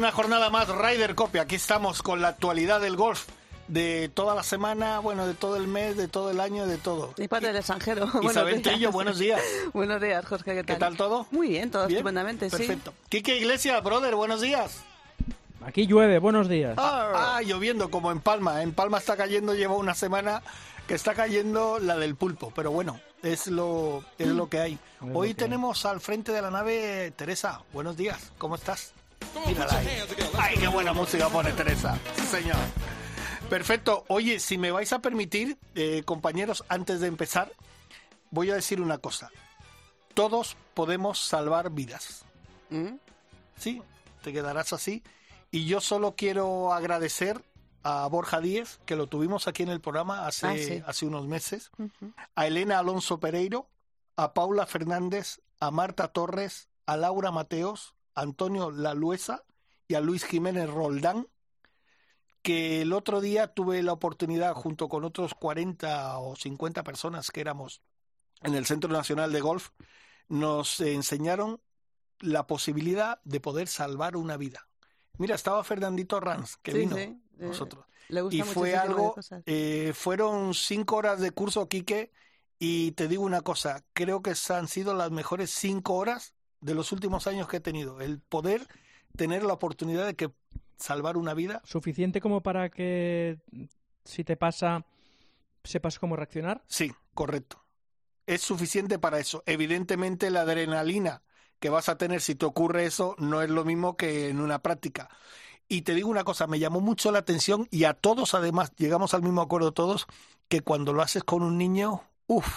Una jornada más Ryder Copia. Aquí estamos con la actualidad del golf de toda la semana, bueno, de todo el mes, de todo el año, de todo. Y parte del extranjero. Buenos Isabel días. Trillo, buenos días. Buenos días, Jorge, ¿qué tal? ¿Qué tal todo? Muy bien, todo Bien, estupendamente, sí. Perfecto. Quique Iglesias, brother, buenos días. Aquí llueve, buenos días. Ah, lloviendo como en Palma. En Palma está cayendo, lleva una semana que está cayendo la del pulpo, pero bueno, es lo, es lo que hay. Hoy tenemos al frente de la nave Teresa. Buenos días, ¿cómo estás? Mírala ahí. Ay, qué buena música pone Teresa. Sí, señor. Perfecto. Oye, si me vais a permitir, eh, compañeros, antes de empezar, voy a decir una cosa. Todos podemos salvar vidas. ¿Mm? Sí, te quedarás así. Y yo solo quiero agradecer a Borja Díez, que lo tuvimos aquí en el programa hace, Ah, sí. hace unos meses, a Elena Alonso Pereiro, a Paula Fernández, a Marta Torres, a Laura Mateos, Antonio Laluesa y a Luis Jiménez Roldán, que el otro día tuve la oportunidad, junto con otros 40 o 50 personas que éramos en el Centro Nacional de Golf, nos enseñaron la posibilidad de poder salvar una vida. Mira, estaba Fernandito Ranz, que Sí, vino sí, nosotros. Le gusta Y fue algo, eh, fueron cinco horas de curso, Quique, y te digo una cosa, creo que han sido las mejores cinco horas de los últimos años que he tenido. El poder tener la oportunidad de que salvar una vida, ¿Suficiente como para que si te pasa sepas cómo reaccionar? sí, correcto. Es suficiente para eso. Evidentemente la adrenalina que vas a tener si te ocurre eso no es lo mismo que en una práctica. Y te digo una cosa, me llamó mucho la atención y a todos además, llegamos al mismo acuerdo todos, que cuando lo haces con un niño, uff,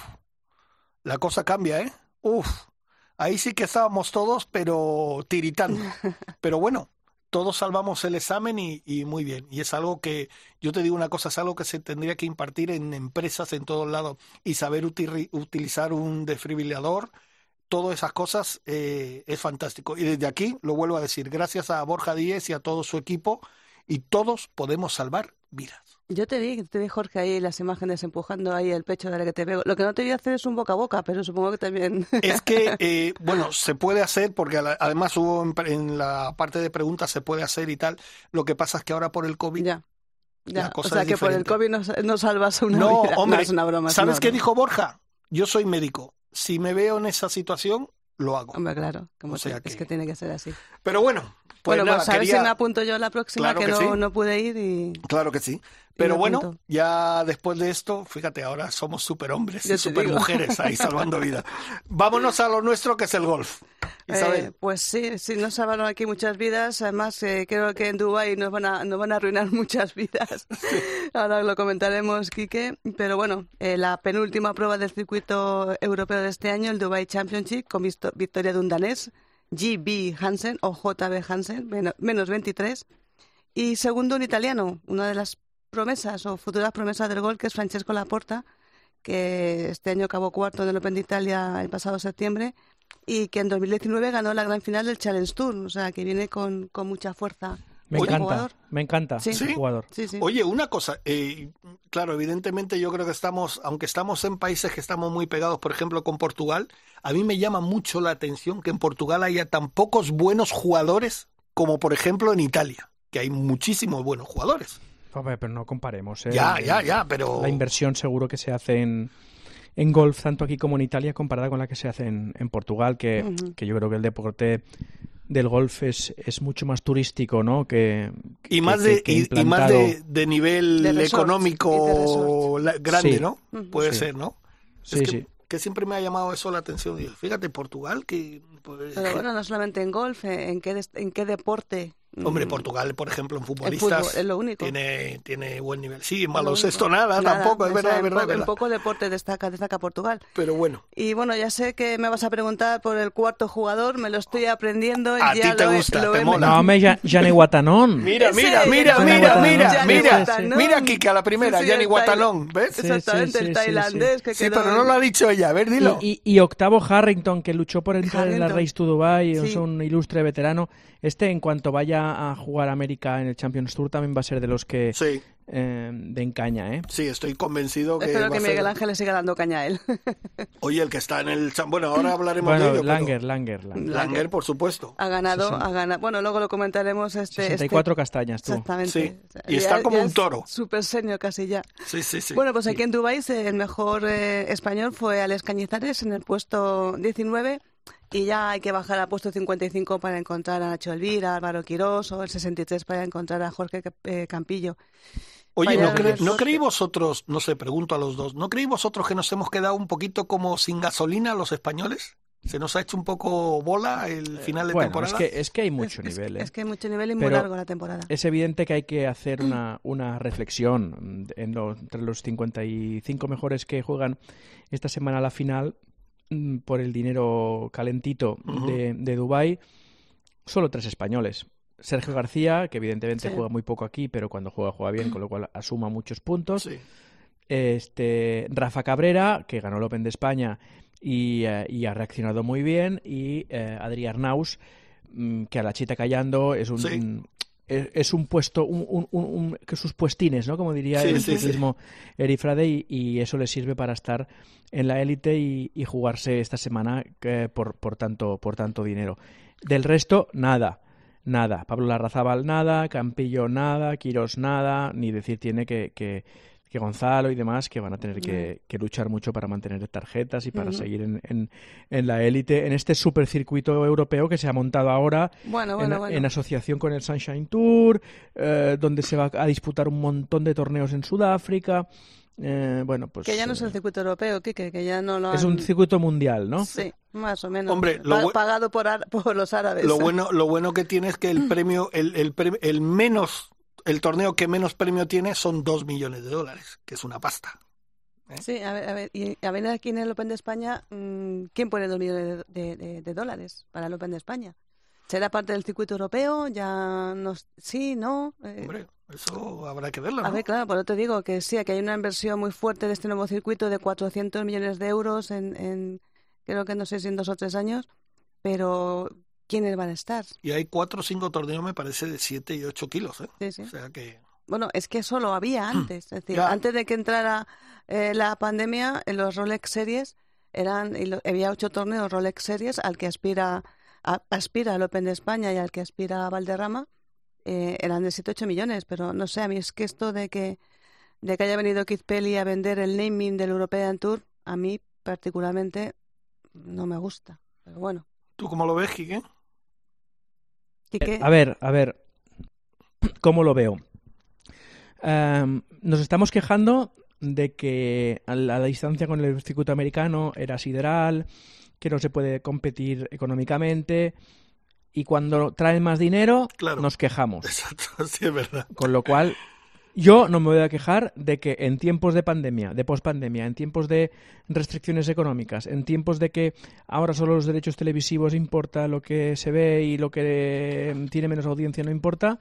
la cosa cambia, ¿eh? Uff, ahí sí que estábamos todos, pero tiritando. Pero bueno, todos salvamos el examen y, y muy bien. Y es algo que, yo te digo una cosa, es algo que se tendría que impartir en empresas en todos lados y saber uti- utilizar un desfibrilador, todas esas cosas eh, es fantástico. Y desde aquí lo vuelvo a decir, gracias a Borja Díez y a todo su equipo, y todos podemos salvar vidas. Yo te vi, te vi, Jorge, ahí las imágenes empujando ahí el pecho de la que te veo. Lo que no te voy a hacer es un boca a boca, pero supongo que también... Es que, eh, bueno, se puede hacer, porque además hubo en, la parte de preguntas se puede hacer y tal. Lo que pasa es que ahora por el COVID. ya. La Ya. O cosa sea es que por el. COVID no, no salvas una No, vida. hombre, es una broma. es ¿sabes una qué dijo Borja? Yo soy médico. Si me veo en esa situación, lo hago. Hombre, claro, como O sea te- es que- que tiene que ser así. Pero bueno, pues bueno, nada, pues a ver quería- si me apunto yo la próxima, Claro que, que no, sí. no pude ir y... Claro que sí. Pero bueno, ya después de esto, fíjate, ahora somos superhombres y supermujeres ahí salvando vida. Vámonos a lo nuestro, que es el golf. Isabel. Eh, pues sí, sí, nos salvaron aquí muchas vidas. Además, eh, creo que en Dubái nos van a, nos van a arruinar muchas vidas. Ahora lo comentaremos, Quique. Pero bueno, eh, la penúltima prueba del circuito europeo de este año, el Dubai Championship, con victoria de un danés, GB Hansen o JB Hansen, menos 23. Y segundo, un italiano, una de las promesas o futuras promesas del gol, que es Francesco Laporta, que este año acabó cuarto en el Open de Italia el pasado septiembre y que en 2019 ganó la gran final del Challenge Tour, o sea que viene con, con mucha fuerza. Me este encanta, jugador. me encanta Sí. ese ¿Sí? jugador. Sí, sí. Oye, una cosa, eh, claro, evidentemente yo creo que estamos, aunque estamos en países que estamos muy pegados, por ejemplo, con Portugal, a mí me llama mucho la atención que en Portugal haya tan pocos buenos jugadores como, por ejemplo, en Italia, que hay muchísimos buenos jugadores. Hombre, pero no comparemos. ¿eh? Ya, ya, ya, pero... La inversión seguro que se hace en, en golf, tanto aquí como en Italia, comparada con la que se hace en, en Portugal, que, que yo creo que el deporte del golf es, es mucho más turístico, ¿no? Que, Y que- más que- de, que y, y más de, de nivel De de económico grande, Sí. ¿no? Puede Sí. ser, ¿no? Sí, es que, sí. que siempre me ha llamado eso la atención. Y fíjate, Portugal, que... pues, Pero bueno, no solamente en golf, eh, en qué, en qué deporte Hombre, Mm, Portugal, por ejemplo, en en futbolistas fútbol, es lo único. tiene, tiene buen nivel. Sí, en Es lo baloncesto único. nada, tampoco, es verdad, sea, es en verdad, es verdad. En poco deporte destaca, destaca Portugal. Pero bueno, Y bueno, ya sé que me vas a preguntar por el cuarto jugador, me lo estoy aprendiendo. A ya ti te lo he- gusta, lo te he- mola. No, hombre, Ya- Gianni Guatanón. mira, mira, mira, mira, mira, mira, mira, Kika, la primera, Sí, sí, Gianni Guatanón, ¿ves? Exactamente, sí, sí, el sí, tailandés que Sí, pero no lo ha dicho ella, a ver, dilo. Y, y- y octavo Harrington, que luchó por entrar en la. Race to Dubai, es un ilustre veterano. Este, en cuanto vaya a jugar América en el Champions Tour, también va a ser de los que Sí, eh, den caña, ¿eh? sí, estoy convencido que Espero va que a ser- Miguel Ángel le siga dando caña a él. Oye, el que está en el... Bueno, ahora hablaremos de Bueno, ello. pero- Langer, Langer, Langer. Langer, por supuesto. ha ganado, Sesen- ha ganado. Bueno, luego lo comentaremos. Este, 64 castañas, tú. Exactamente. Sí, y está como un es toro. Súper senior casi ya. Sí, sí, sí. Bueno, pues aquí en Dubái el mejor eh, español fue Alex Cañizares en el puesto 19 y ya hay que bajar al puesto 55 para encontrar a Nacho Elvira, a Álvaro Quirós o el 63 para encontrar a Jorge eh, Campillo. Oye, ¿no, cre- ¿no creéis vosotros, no sé, pregunto a los dos, ¿no creéis vosotros que nos hemos quedado un poquito como sin gasolina los españoles? ¿Se nos ha hecho un poco bola el final de Bueno, es temporada? que, es que hay mucho Es- es- nivel, ¿eh? Es que hay mucho nivel y muy Pero- largo la temporada. Es evidente que hay que hacer una, una reflexión en lo- entre los 55 mejores que juegan esta semana a la final mm, por el dinero calentito de, de Dubái, solo tres españoles. Sergio García, que evidentemente Sí. juega muy poco aquí, pero cuando juega juega bien, con lo cual asuma muchos puntos. Sí. Este Rafa Cabrera, que ganó el Open de España y, eh, y ha reaccionado muy bien, y eh, Adri Arnaus, mm, que a la chita callando es un Sí. un- es, un puesto, un, un- un- sus puestines, ¿no? Como diría Sí, el sí, sí. ciclismo Erifrade, y, y eso le sirve para estar en la élite y, y jugarse esta semana eh, por, por, tanto, por tanto dinero. Del resto, nada. Nada. Pablo Larrazábal, nada. Campillo, nada. Quirós, nada. Ni decir tiene que, que, que Gonzalo y demás que van a tener que, que luchar mucho para mantener tarjetas y para seguir en, en, en la élite, en este supercircuito europeo que se ha montado ahora Bueno, en, bueno, bueno. en asociación con el Sunshine Tour, eh, donde se va a disputar un montón de torneos en Sudáfrica. Eh, bueno, pues que ya no es eh, el circuito europeo, Quique, que ya no lo han... es un circuito mundial, ¿no? Sí, más o menos. Hombre, lo pagado por, por los árabes. Lo bueno, lo bueno que tiene es que el premio, el, el, pre- el menos, el torneo que menos premio tiene son dos millones de dólares, que es una pasta. Sí, a ver, a ver, y a ver aquí en el Open de España, mm, ¿quién pone dos millones de, de- de- de dólares para el Open de España? ¿Será parte del circuito europeo? Ya no, sí, no. Eh, Hombre, eso habrá que verlo, a ¿no? ver, claro, por eso te digo que sí, que hay una inversión muy fuerte de este nuevo circuito de 400 millones de euros en, en creo que no sé si en dos o tres años, pero ¿quiénes van a estar? Y hay cuatro o cinco torneos, me parece, de siete y ocho kilos, ¿eh? Sí, sí. O sea que... Bueno, es que eso lo había antes. Es decir, Ya. antes de que entrara eh, la pandemia, en los Rolex Series eran y lo- había ocho torneos Rolex Series al que aspira a- aspira al Open de España y al que aspira a Valderrama eh, eran de 7-8 millones, pero no sé, a mí es que esto de que de que haya venido Keith Pelly a vender el naming del European Tour, a mí particularmente no me gusta. Pero bueno, ¿Tú cómo lo ves, Quique? Quique, A ver, a ver, ¿cómo lo veo? Em, nos estamos quejando de que a la, la distancia con el circuito americano era sideral, que no se puede competir económicamente y cuando traen más dinero Claro. nos quejamos. Exacto, sí es verdad. Con lo cual, yo no me voy a quejar de que en tiempos de pandemia, de pospandemia, en tiempos de restricciones económicas, en tiempos de que ahora solo los derechos televisivos importa lo que se ve y lo que eh, tiene menos audiencia no importa,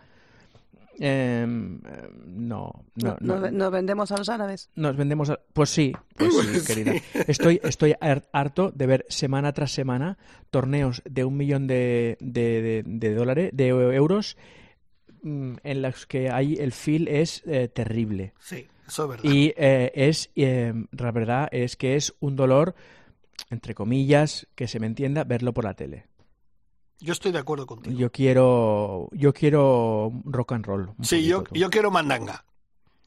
eh, no, no, no- no, nos, vendemos a los árabes. nos vendemos a- Pues sí, pues sí, querida. Estoy, estoy har- harto de ver semana tras semana torneos de un millón de, de, de- de dólares, de euros, en los que hay el feel es eh, terrible. Sí, eso es verdad. Y eh, es, eh, la verdad es que es un dolor, entre comillas, que se me entienda, verlo por la tele. Yo estoy de acuerdo contigo. Yo quiero, yo quiero rock and roll. sí, yo, yo quiero mandanga.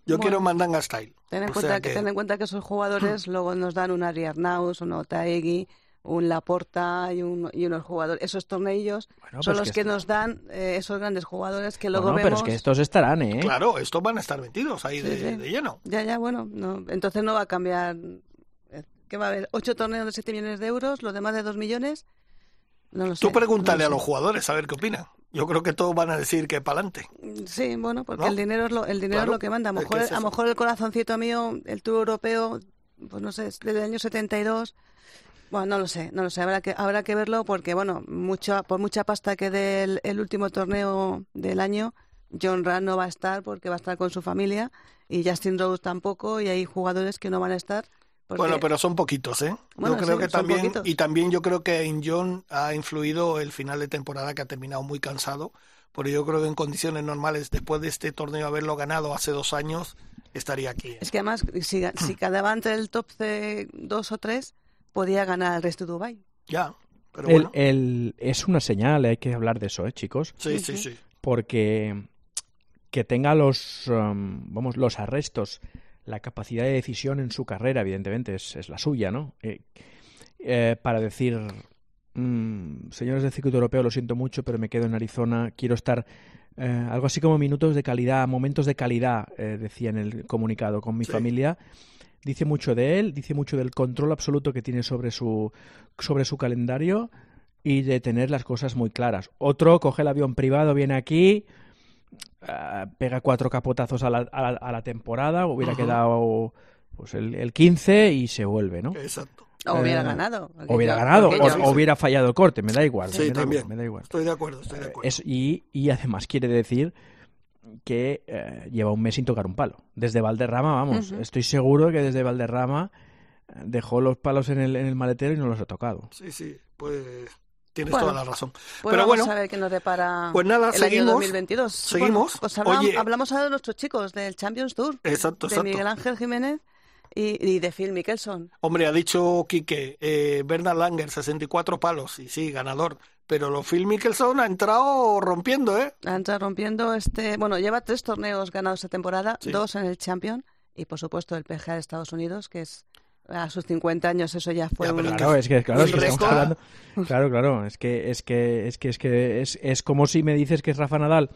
Yo Bueno. quiero mandanga style. Ten en, O cuenta que- ten en cuenta que esos jugadores luego nos dan un Ari Arnaus, un Otaegui, un Laporta y, un, y unos jugadores. Esos torneillos Bueno, son pues los que nos dan eh, esos grandes jugadores que luego Bueno, vemos. pero es que estos estarán, ¿eh? Claro, estos van a estar metidos ahí Sí, de, sí. de lleno. Ya, ya, bueno. No, entonces no va a cambiar. ¿Qué va a haber? ¿Ocho torneos de 7 millones de euros? ¿Los demás de 2 millones? No lo sé. Tú pregúntale no a lo los sé. jugadores a ver qué opinan. Yo creo que todos van a decir que para adelante. Sí, bueno, porque ¿No? el dinero es lo, el dinero Claro, es lo que manda. A lo mejor, es a mejor el corazoncito mío, el Tour Europeo, pues no sé, desde el año 72. Bueno, no lo sé, no lo sé. Habrá que, habrá que verlo porque, bueno, por mucha pasta que dé el, el último torneo del año, John Rand no va a estar porque va a estar con su familia y Justin Rose tampoco y hay jugadores que no van a estar. porque- Bueno, pero son poquitos, ¿eh? Bueno, yo creo sí, que también, poquitos. y también yo creo que en John ha influido el final de temporada que ha terminado muy cansado, porque yo creo que en condiciones normales, después de este torneo haberlo ganado hace dos años, estaría aquí. ¿eh? Es que además, si, si quedaba entre el top de dos o tres, podía ganar el resto de Dubai. Ya, pero El- bueno. el- es una señal, hay que hablar de eso, ¿eh, chicos? Sí, sí, sí. Porque que tenga los, um, vamos, los arrestos, la capacidad de decisión en su carrera, evidentemente, es, es la suya, ¿no? Eh, eh, para decir, mm, señores del circuito europeo, lo siento mucho, pero me quedo en Arizona, quiero estar... eh, algo así como minutos de calidad, momentos de calidad, eh, decía en el comunicado, con mi Sí. familia. Dice mucho de él, dice mucho del control absoluto que tiene sobre su, sobre su calendario y de tener las cosas muy claras. Otro coge el avión privado, viene aquí, ah, pega cuatro capotazos a la, a la, a la temporada, hubiera quedado pues el, el 15 y se vuelve, ¿no? Exacto. O hubiera Eh, ganado. O hubiera Yo- ganado, o, hubiera fallado el corte, me da igual. Sí, me, da también. igual me da igual. Estoy de acuerdo, estoy de acuerdo. Es- y, y además quiere decir que eh, lleva un mes sin tocar un palo. Desde Valderrama, vamos, estoy seguro que desde Valderrama eh, dejó los palos en el, en el maletero y no los ha tocado. Sí, sí, pues tienes Bueno, toda la razón. Pues Pero vamos bueno, a ver qué nos depara pues nada, el año seguimos. 2022. seguimos. Bueno, pues hablam- Oye- hablamos ahora de nuestros chicos del Champions Tour. Exacto, de exacto. Miguel Ángel Jiménez y, y de Phil Mickelson. Hombre, ha dicho Quique, eh, Bernard Langer, 64 palos, y sí, ganador. Pero lo Phil Mickelson ha entrado rompiendo, ¿eh? Entra rompiendo este. Bueno, lleva tres torneos ganados esta temporada, Sí. dos en el Champion y por supuesto el PGA de Estados Unidos, que es a sus 50 años, eso ya fue Ya, un. Claro, es que, claro, es que estamos hablando. Claro, claro, es que es que es que es que es, es como si me dices que Rafa Nadal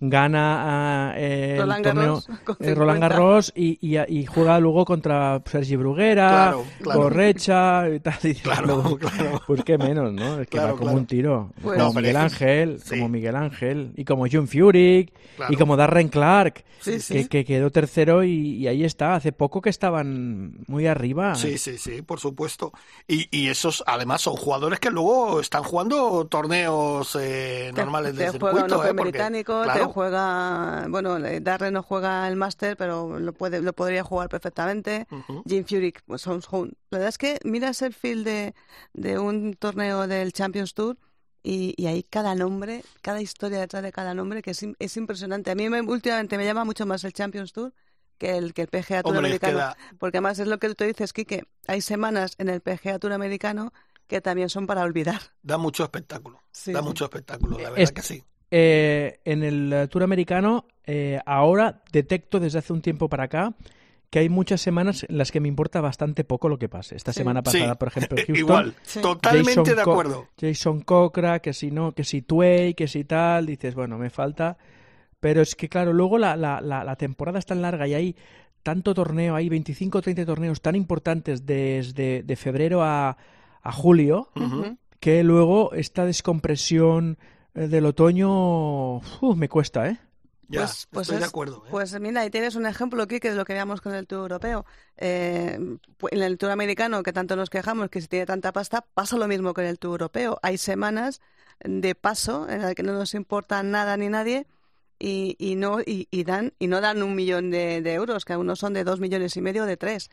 gana ah, eh, el Roland torneo Garros eh, Roland 50. Garros y, y, y juega luego contra Sergi Bruguera, Claro, claro. Correcha y tal. y Claro, luego, claro. Pues qué menos, ¿no? Es que Claro, va como claro. un tiro. Pues- como No, Miguel Ángel, sí. como Miguel Ángel y como John Furyk Claro. y como Darren Clark. Sí, sí. Que, que quedó tercero y, y ahí está. Hace poco que estaban muy arriba. Sí, sí, sí, por supuesto. Y, y esos, además, son jugadores que luego están jugando torneos eh, normales un circuito, Open ¿eh? Porque, británico, juega, bueno, eh, Darren no juega el Master, pero lo puede, lo podría jugar perfectamente. Jim Furyk, pues la verdad es que miras el field de, de un torneo del Champions Tour y, y hay cada nombre, cada historia detrás de cada nombre que es, im- es impresionante. A mí me- últimamente me llama mucho más el Champions Tour que el que el PGA Tour Hombre, americano, porque además es lo que tú dices, Quique, hay semanas en el PGA Tour americano que también son para olvidar. da mucho espectáculo. Sí, da sí. mucho espectáculo, la verdad Es- que sí. Eh, en el eh, Tour americano, eh, ahora detecto desde hace un tiempo para acá que hay muchas semanas en las que me importa bastante poco lo que pase. Esta Sí. semana pasada, Sí, por ejemplo, Houston, Igual, Sí. totalmente Jason de Co- acuerdo. Jason Cochra, que si no, que si Tway, que si tal, dices, bueno, me falta. Pero es que, claro, luego la, la, la, la temporada es tan larga y hay tanto torneo, hay 25 o 30 torneos tan importantes desde de febrero a, a julio, que luego esta descompresión eh, del otoño uf, me cuesta, ¿eh? Ya, Pues- pues estoy de acuerdo. ¿eh? Pues mira, ahí tienes un ejemplo aquí que de lo que veamos con el Tour Europeo. Eh, en el Tour Americano, que tanto nos quejamos que si tiene tanta pasta, pasa lo mismo que en el Tour Europeo. Hay semanas de paso en las que no nos importa nada ni nadie y, y no y, y dan y no dan un millón de, de euros, que algunos son de dos millones y medio o de tres.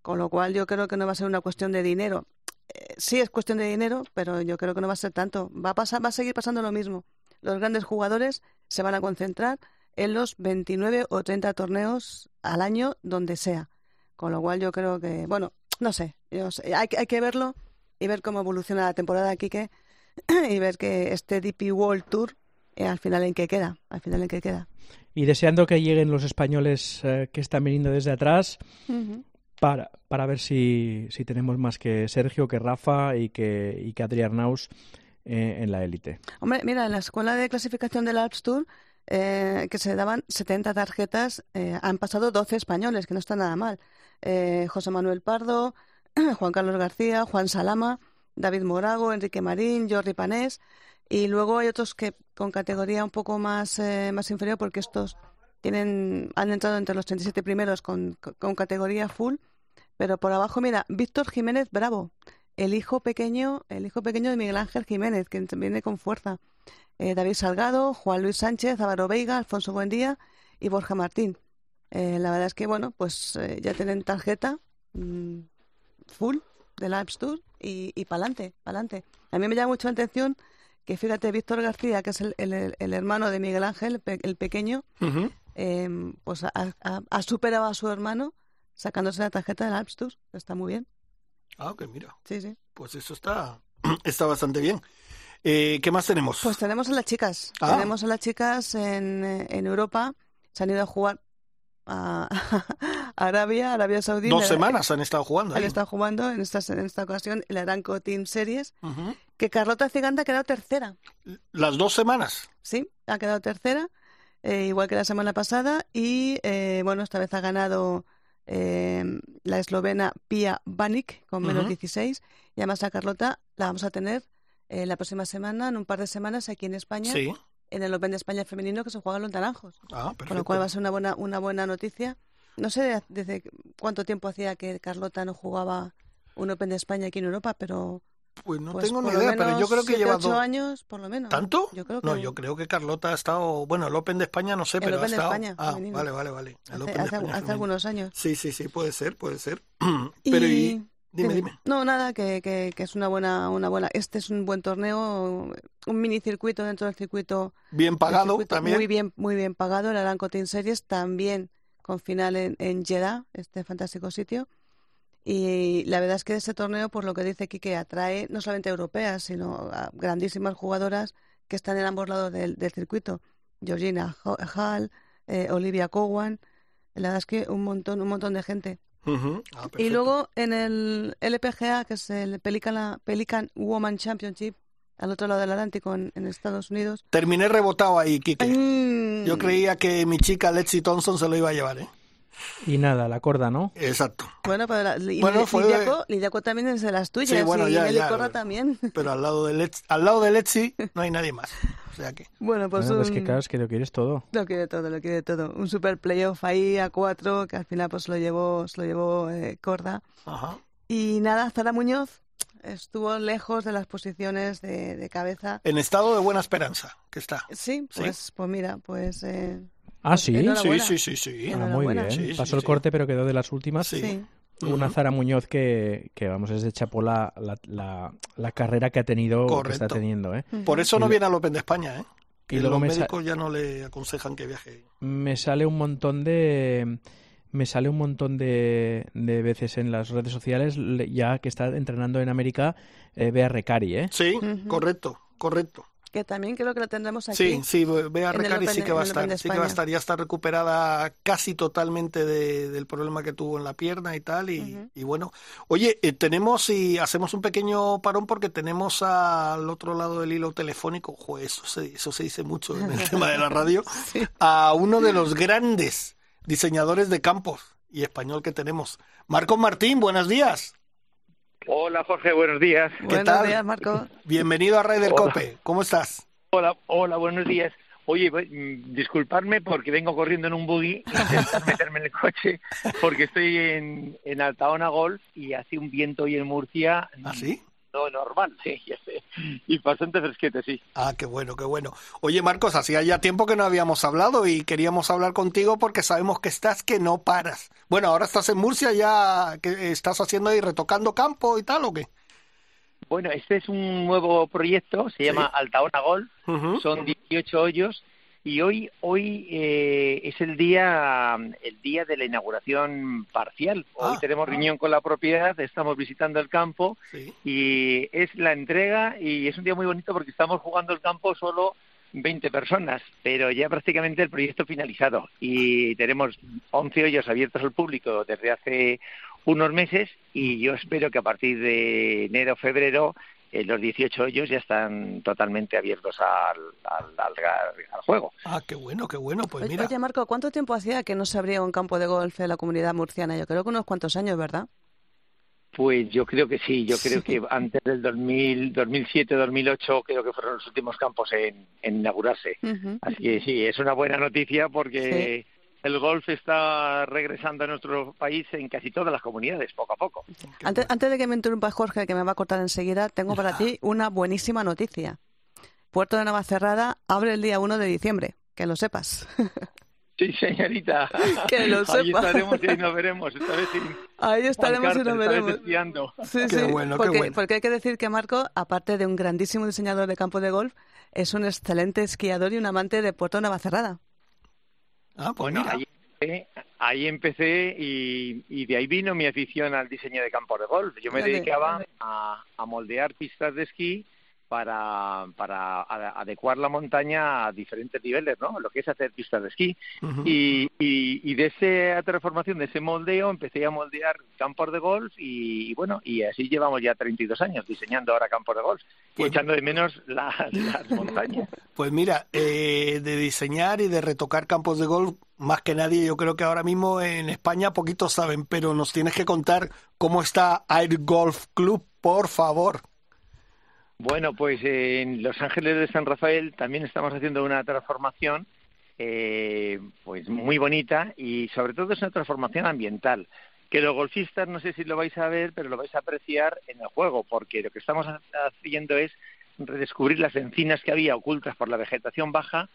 Con lo cual yo creo que no va a ser una cuestión de dinero. Eh, sí es cuestión de dinero, pero yo creo que no va a ser tanto. Va a pasar, va a seguir pasando lo mismo. Los grandes jugadores se van a concentrar en los 29 o 30 torneos al año donde sea. Con lo cual yo creo que, bueno, no sé, yo sé, hay, que- hay que verlo y ver cómo evoluciona la temporada, Quique, y ver que este DP World Tour eh, al final en qué queda, al final en qué queda. Y deseando que lleguen los españoles eh, que están viniendo desde atrás para, para ver si, si tenemos más que Sergio, que Rafa y que, y que Adrián Naus eh, en la élite. Hombre, mira, en la escuela de clasificación del Alps Tour, eh, que se daban 70 tarjetas, eh, han pasado 12 españoles, que no está nada mal. Eh, José Manuel Pardo, Juan Carlos García, Juan Salama, David Morago, Enrique Marín, Jordi Panés. Y luego hay otros que con categoría un poco más, eh, más inferior, porque estos tienen han entrado entre los 37 primeros con, con categoría full. Pero por abajo, mira, Víctor Jiménez Bravo, el hijo pequeño, el hijo pequeño de Miguel Ángel Jiménez, que viene con fuerza. Eh, David Salgado, Juan Luis Sánchez, Álvaro Veiga, Alfonso Buendía y Borja Martín. Eh, la verdad es que, bueno, pues eh, ya tienen tarjeta mm, full de la App Store y, y pa'lante, pa'lante. A mí me llama mucho la atención que, fíjate, Víctor García, que es el, el, el hermano de Miguel Ángel, el pequeño, eh, pues ha, ha, ha, superado a su hermano sacándose la tarjeta de la App Store. Está muy bien. Ah, ok, mira. Sí, sí. Pues eso está, está bastante bien. Eh, ¿Qué más tenemos? Pues tenemos a las chicas. Ah. Tenemos a las chicas en, en Europa. Se han ido a jugar a Arabia, Arabia Saudí. Dos semanas han estado jugando. Han ahí. estado jugando en esta, en esta ocasión el Aranco Team Series. Que Carlota Ciganda ha quedado tercera. Las dos semanas. Sí, ha quedado tercera, eh, igual que la semana pasada. Y eh, bueno, esta vez ha ganado eh, la eslovena Pia Banik con menos Ujú. 16. Y además a Carlota la vamos a tener eh, la próxima semana, en un par de semanas, aquí en España, Sí. en el Open de España femenino que se juega en los Naranjos. Ah, Con lo cual va a ser una buena, una buena noticia. No sé desde cuánto tiempo hacía que Carlota no jugaba un Open de España aquí en Europa, pero Pues no pues, tengo ni idea, pero yo creo que lleva ocho dos. años, por lo menos. ¿Tanto? Yo creo que No, yo creo que Carlota ha estado. Bueno, el Open de España no sé, El pero Open ha de estado. España, ah, femenino. vale, vale, vale. El hace, Open de hace- España hace algunos años. Sí, sí, sí, puede ser, puede ser. pero y. Dime, dime. No, nada, que, que, que es una buena, una buena. Este es un buen torneo, un mini circuito dentro del circuito. Bien pagado circuito también. Muy bien, muy bien pagado. El Aranco Team Series también con final en, en Jeddah, este fantástico sitio. Y la verdad es que ese torneo, por lo que dice Quique, atrae no solamente a europeas, sino a grandísimas jugadoras que están en ambos lados del, del circuito. Georgina Hall, eh, Olivia Cowan, la verdad es que un montón, un montón de gente. Ah, Y luego en el LPGA, que es el Pelican, Pelican Woman Championship, al otro lado del Atlántico, en, en Estados Unidos. Terminé rebotado ahí, Kike. Mm, Yo creía que mi chica Lexi Thompson se lo iba a llevar, ¿eh? Y nada, la corda, ¿no? Exacto. Bueno, pero la, y Bueno, fue- Lidiaco, Lidiaco también es de las tuyas, Sí, bueno, y ya, ya. Corra también. Pero al lado de Lexi, al lado de Lexi no hay nadie más. O sea que. Bueno, pues, Bueno, pues un- que claro, es que lo quieres todo. Lo quiere todo, lo quiere todo. Un super playoff ahí a cuatro, que al final pues lo llevó, se lo llevó eh, Corda. Ajá. Y nada, Zara Muñoz estuvo lejos de las posiciones de, de cabeza. En estado de buena esperanza, que está. Sí, Sí. pues, pues mira, pues eh, Ah, sí. Sí, sí, sí, sí. Ah, muy bien. Sí, sí, Pasó el sí. corte, pero quedó de las últimas. Sí. sí. Una. Zara Muñoz que, que, vamos, es de chapó la, la, la, la carrera que ha tenido, que está Correcto. teniendo, ¿eh? Por eso Y no viene al Open de España, ¿eh? Que y luego los médicos ya no le aconsejan que viaje. me sale un montón de me sale un montón de, de veces en las redes sociales le- ya que está entrenando en América eh, Bea Recari, ¿eh? Sí, correcto, correcto. Que también creo que lo tendremos aquí. Sí, sí, en el Recari sí que va a estar, sí que va a estar, ya está recuperada casi totalmente de- del problema que tuvo en la pierna y tal, y, y bueno, oye, eh, tenemos y hacemos un pequeño parón porque tenemos al otro lado del hilo telefónico, Joder, eso se, eso se dice mucho en el tema de la radio, Sí. a uno de los grandes diseñadores de campos y español que tenemos, Marcos Martín, buenos días, Hola Jorge, buenos días. Buenos tal? días, Marco. bienvenido a Raider Hola. Cope, ¿cómo estás? Hola, hola, buenos días. Oye, pues, mm, disculparme porque vengo corriendo en un buggy, intentar meterme en el coche, porque estoy en, en Altaona Golf y hace un viento hoy en Murcia ¿Ah, sí? No normal, sí, ya sé. Y bastante fresquete, sí. Ah, qué bueno, qué bueno. Oye, Marcos, hacía ya tiempo que no habíamos hablado y queríamos hablar contigo porque sabemos que estás que no paras. Bueno, ahora estás en Murcia ya, que estás haciendo ahí retocando campo y tal o qué? Bueno, este es un nuevo proyecto, se llama Altaona Golf, Ujú. son 18 hoyos y hoy hoy eh, es el día el día de la inauguración parcial. Hoy Ah. tenemos reunión con la propiedad, estamos visitando el campo Sí. y es la entrega y es un día muy bonito porque estamos jugando el campo solo 20 personas, pero ya prácticamente el proyecto finalizado y tenemos 11 hoyos abiertos al público desde hace unos meses y yo espero que a partir de enero febrero eh, los 18 hoyos ya están totalmente abiertos al, al, al, al juego. Ah, qué bueno, qué bueno. Pues mira, Oye, Marco, ¿cuánto tiempo hacía que no se abría un campo de golf en la comunidad murciana? Yo creo que unos cuantos años, ¿verdad? Pues yo creo que sí, yo creo que antes del 2000, 2007, 2008 creo que fueron los últimos campos en, inaugurarse. Así que sí, es una buena noticia porque el golf está regresando a nuestro país en casi todas las comunidades, poco a poco. Antes, antes de que me interrumpa Jorge, que me va a cortar enseguida, tengo para ti una buenísima noticia. Puerto de Navacerrada abre el día 1 de diciembre, que lo sepas. Sí, señorita. Que lo Ahí estaremos y nos veremos. Esta vez Ahí estaremos y nos veremos. Sí, qué sí, bueno, porque, qué bueno. porque hay que decir que Marco, aparte de un grandísimo diseñador de campo de golf, es un excelente esquiador y un amante de Puerto Navacerrada. Ah, pues Bueno, mira. ahí empecé, ahí empecé y, y de ahí vino mi afición al diseño de campos de golf. Yo me Vale. dedicaba a, a moldear pistas de esquí para, para adecuar la montaña a diferentes niveles, ¿no? Lo que es hacer pistas de esquí. Y, y, y de esa transformación, de ese moldeo, empecé a moldear campos de golf y, y bueno, y así llevamos ya 32 años diseñando ahora campos de golf y Pues- echando de menos las, las montañas. Pues mira, eh, de diseñar y de retocar campos de golf, más que nadie, yo creo que ahora mismo en España poquitos saben, pero nos tienes que contar cómo está Air Golf Club, por favor. Bueno, pues en Los Ángeles de San Rafael también estamos haciendo una transformación eh, pues muy bonita y sobre todo es una transformación ambiental que los golfistas no sé si lo vais a ver pero lo vais a apreciar en el juego porque lo que estamos ha- haciendo es redescubrir las encinas que había ocultas por la vegetación baja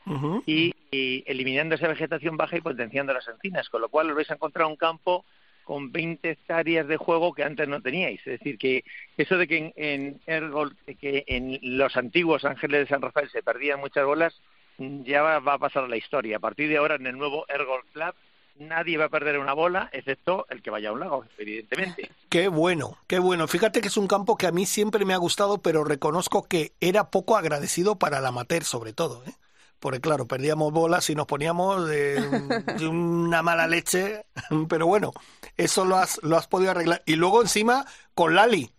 y, y eliminando esa vegetación baja y potenciando las encinas, con lo cual os vais a encontrar un campo con 20 hectáreas de juego que antes no teníais. Es decir, que eso de que en, en Ergol- que en los antiguos Ángeles de San Rafael se perdían muchas bolas, ya va, a pasar la historia. A partir de ahora, en el nuevo Ergol Club, nadie va a perder una bola, excepto el que vaya a un lago, evidentemente. Qué bueno, qué bueno. Fíjate que es un campo que a mí siempre me ha gustado, pero reconozco que era poco agradecido para el amateur, sobre todo. ¿eh? Porque claro, perdíamos bolas y nos poníamos de, de una mala leche, pero bueno, eso lo has, lo has podido arreglar. Y luego encima con Lali.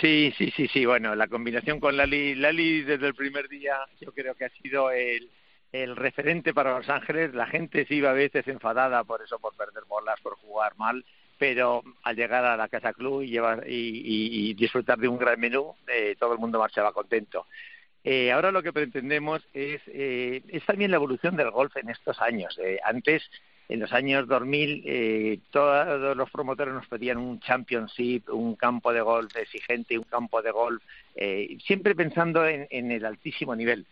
Sí, sí, sí, sí. Bueno, la combinación con Lali, Lali desde el primer día yo creo que ha sido el, el referente para Los Ángeles. La gente se iba a veces enfadada por eso, por perder bolas, por jugar mal, pero al llegar a la Casa Club y, llevar, y, y- y disfrutar de un gran menú, eh, todo el mundo marchaba contento. Eh, ahora lo que pretendemos es, eh, es también la evolución del golf en estos años. Eh, antes, en los años 2000, eh, todos los promotores nos pedían un championship, un campo de golf exigente, un campo de golf, eh, siempre pensando en, en el altísimo nivel.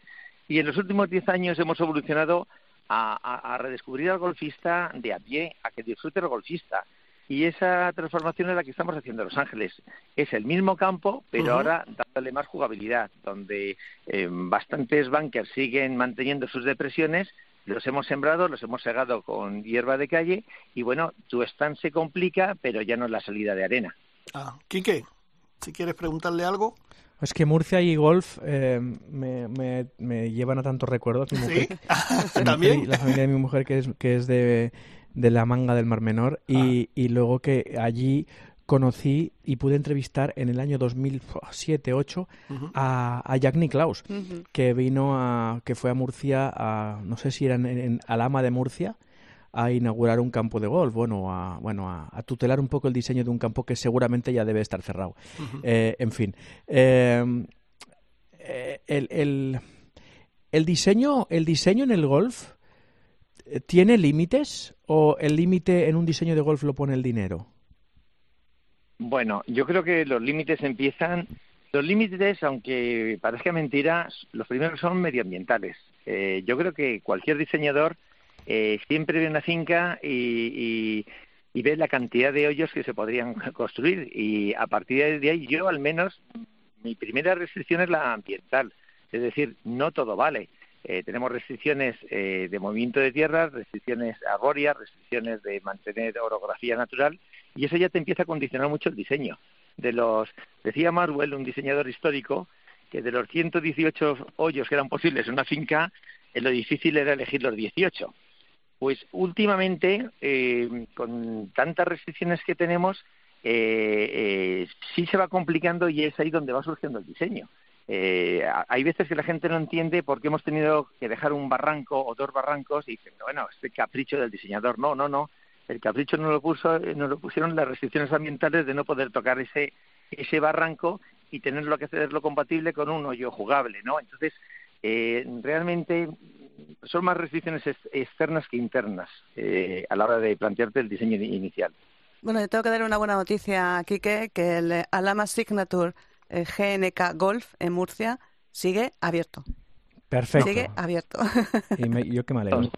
Y en los últimos 10 años hemos evolucionado a, a- a redescubrir al golfista de a pie, a que disfrute el golfista. Y esa transformación es la que estamos haciendo en Los Ángeles. Es el mismo campo, pero ahora dándole más jugabilidad, donde eh, bastantes bunkers siguen manteniendo sus depresiones, los hemos sembrado, los hemos segado con hierba de calle y bueno, tu stand se complica, pero ya no es la salida de arena. Ah, Quique, si quieres preguntarle algo. Es que Murcia y golf eh, me, me- me llevan a tantos recuerdos. Mi mujer, Sí, también. la familia de mi mujer que es, que es de, de la manga del Mar Menor y, y luego que allí conocí y pude entrevistar en el año 2007-2008 Ujú. a, a Jack Nicklaus que vino a que fue a Murcia a no sé si era en, en Alama de Murcia a inaugurar un campo de golf bueno a bueno a, a tutelar un poco el diseño de un campo que seguramente ya debe estar cerrado. Eh, en fin eh, eh, el, el, el diseño el diseño en el golf tiene límites o el límite en un diseño de golf lo pone el dinero Bueno, yo creo que los límites empiezan. Los límites, aunque parezca mentira, los primeros son medioambientales. Eh, yo creo que cualquier diseñador eh, siempre ve una finca y, y- y ve la cantidad de hoyos que se podrían construir. Y a partir de ahí, yo al menos, mi primera restricción es la ambiental. Es decir, no todo vale. Eh, tenemos restricciones eh, de movimiento de tierra, restricciones arbóreas, restricciones de mantener orografía natural, y eso ya te empieza a condicionar mucho el diseño. De los, decía Marwell, un diseñador histórico, que de los 118 hoyos que eran posibles en una finca, eh, lo difícil era elegir los 18. Pues últimamente, eh, con tantas restricciones que tenemos, eh, eh, sí se va complicando y es ahí donde va surgiendo el diseño. Eh, hay veces que la gente no entiende por qué hemos tenido que dejar un barranco o dos barrancos y dicen, bueno, este capricho del diseñador. No, no, no. el capricho nos lo, puso, nos lo pusieron las restricciones ambientales de no poder tocar ese, ese barranco y tenerlo que hacerlo compatible con un hoyo jugable, ¿no? Entonces, eh, realmente son más restricciones externas que internas eh, a la hora de plantearte el diseño inicial. Bueno, yo tengo que dar una buena noticia Quique, que el Alama Signature eh, GNK Golf en Murcia sigue abierto. Perfecto. Sigue abierto. y yo qué me alegro.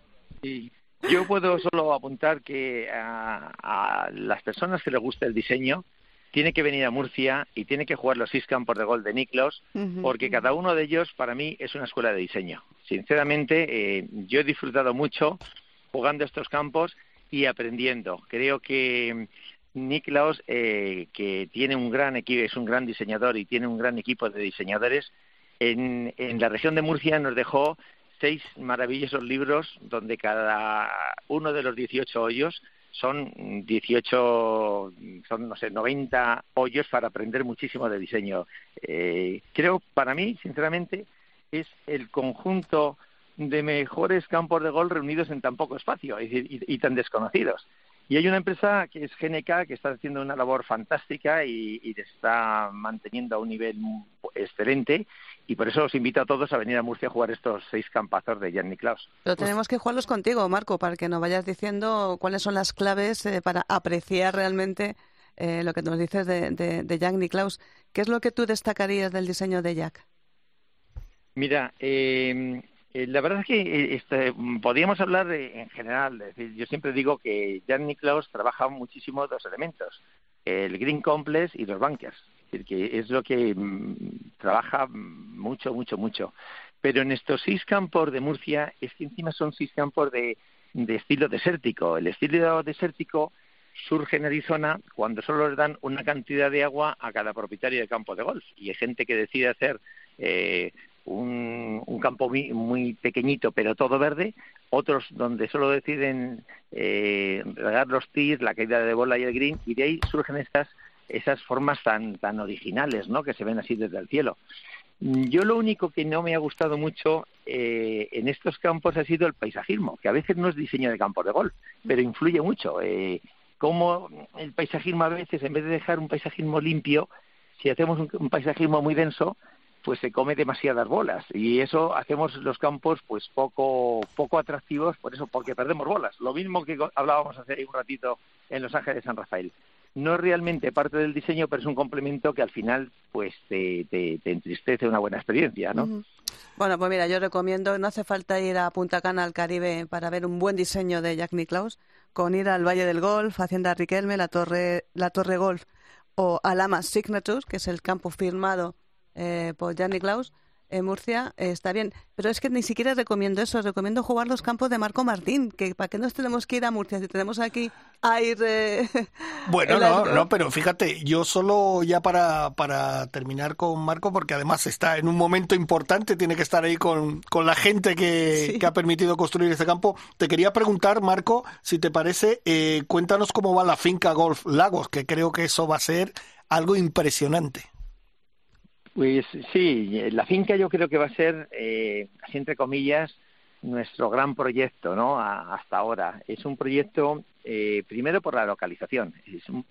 Yo puedo solo apuntar que a, las personas que les gusta el diseño, tiene que venir a Murcia y tiene que jugar los seis campos de gol de Niklos, porque cada uno de ellos para mí es una escuela de diseño. Sinceramente, eh, yo he disfrutado mucho jugando estos campos y aprendiendo. Creo que Niklaus, eh, que tiene un gran equipo, es un gran diseñador y tiene un gran equipo de diseñadores, en, en la región de Murcia nos dejó seis maravillosos libros donde cada uno de los 18 hoyos son 18, son, no sé, 90 hoyos para aprender muchísimo de diseño. Eh, creo, para mí, sinceramente, es el conjunto de mejores campos de gol reunidos en tan poco espacio y, tan desconocidos. Y hay una empresa que es GNK que está haciendo una labor fantástica y, y está manteniendo a un nivel excelente y por eso os invito a todos a venir a Murcia a jugar estos seis campazos de Jan Niklaus. Pero tenemos que jugarlos contigo, Marco, para que nos vayas diciendo cuáles son las claves eh, para apreciar realmente eh, lo que nos dices de, de, Jan Niklaus. ¿Qué es lo que tú destacarías del diseño de Jack? Mira, em, eh, la verdad es que este, podríamos hablar de, en general. yo siempre digo que Jan Niklaus trabaja muchísimo dos elementos: el Green Complex y los bunkers que es lo que mm, trabaja mucho, mucho, mucho. Pero en estos seis campos de Murcia, es que encima son seis campos de, estilo desértico. El estilo desértico surge en Arizona cuando solo les dan una cantidad de agua a cada propietario de campo de golf. Y hay gente que decide hacer eh, un, campo muy, pequeñito pero todo verde, otros donde solo deciden eh, regar los tees, la caída de bola y el green, y de ahí surgen estas esas formas tan, tan originales, ¿no? Que se ven así desde el cielo. Yo lo único que no me ha gustado mucho eh, en estos campos ha sido el paisajismo, que a veces no es diseño de campos de golf, pero influye mucho. Eh, como el paisajismo a veces, en vez de dejar un paisajismo limpio, si hacemos un, paisajismo muy denso, pues se come demasiadas bolas. Y eso hacemos los campos pues poco poco atractivos por eso porque perdemos bolas. Lo mismo que hablábamos hace un ratito en Los Ángeles San Rafael. No es realmente parte del diseño, pero es un complemento que al final pues te, te, entristece una buena experiencia, ¿no? Bueno, pues mira, yo recomiendo, no hace falta ir a Punta Cana, al Caribe, para ver un buen diseño de Jack Nicklaus, con ir al Valle del Golf, Hacienda Riquelme, la Torre, la Torre Golf o Alama Signatures, que es el campo firmado eh, por Jack Nicklaus, en Murcia eh, está bien. Pero es que ni siquiera recomiendo eso, recomiendo jugar los campos de Marco Martín, que para qué nos tenemos que ir a Murcia si tenemos aquí aire. bueno, no, no, pero fíjate, yo solo ya para, para terminar con Marco, porque además está en un momento importante, tiene que estar ahí con, con la gente que, que ha permitido construir ese campo. Te quería preguntar, Marco, si te parece, eh, cuéntanos cómo va la finca Golf Lagos, que creo que eso va a ser algo impresionante. Pues sí, la finca yo creo que va a ser, eh, así entre comillas, nuestro gran proyecto, ¿no? hasta ahora. Es un proyecto, eh, primero por la localización.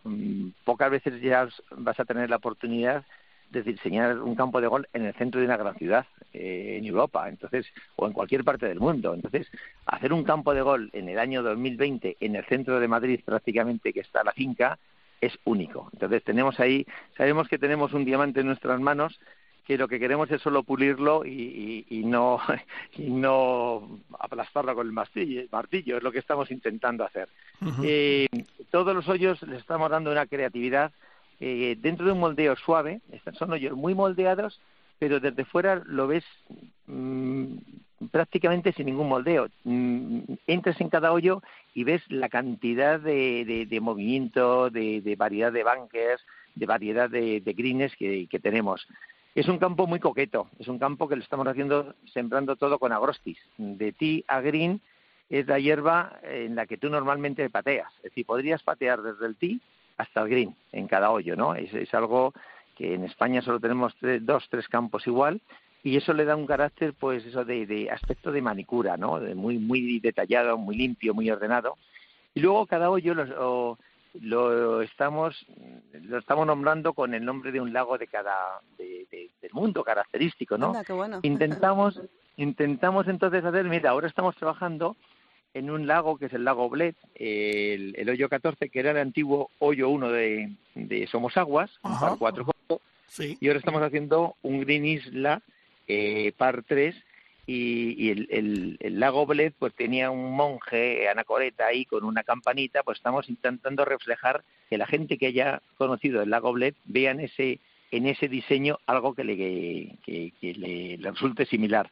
Mm, pocas veces ya vas a tener la oportunidad de diseñar un campo de gol en el centro de una gran ciudad, eh, en Europa, entonces, o en cualquier parte del mundo. Entonces, hacer un campo de gol en el año 2020 en el centro de Madrid, prácticamente que está la finca, es único. Entonces tenemos ahí, sabemos que tenemos un diamante en nuestras manos que lo que queremos es solo pulirlo y, y, no y no aplastarlo con el martillo, martillo, es lo que estamos intentando hacer. eh, todos los hoyos les estamos dando una creatividad eh, dentro de un moldeo suave, son hoyos muy moldeados, pero desde fuera lo ves mm, prácticamente sin ningún moldeo. Mm, entras en cada hoyo y ves la cantidad de, de, movimiento, de, variedad de bunkers, de variedad de, greens que, tenemos. Es un campo muy coqueto, es un campo que lo estamos haciendo sembrando todo con agrostis. De ti a green es la hierba en la que tú normalmente pateas. Es decir, podrías patear desde el tee hasta el green en cada hoyo, ¿no? Es algo que en España solo tenemos dos, tres campos igual y eso le da un carácter pues eso de, aspecto de manicura no muy muy detallado muy limpio muy ordenado Y luego cada hoyo lo, lo estamos lo estamos nombrando con el nombre de un lago de cada de, del mundo característico, ¿no? qué bueno. Intentamos intentamos entonces hacer, mira, ahora estamos trabajando en un lago que es el lago Bled, el, el, hoyo 14, que era el antiguo hoyo 1 de, de Somos Aguas, un par 4 sí. y ahora estamos haciendo un Green Isla eh, par 3 y, y el, el, el, lago Bled pues tenía un monje anacoreta ahí con una campanita, pues estamos intentando reflejar que la gente que haya conocido el lago Bled vean ese en ese diseño algo que le, que, que le, le resulte similar.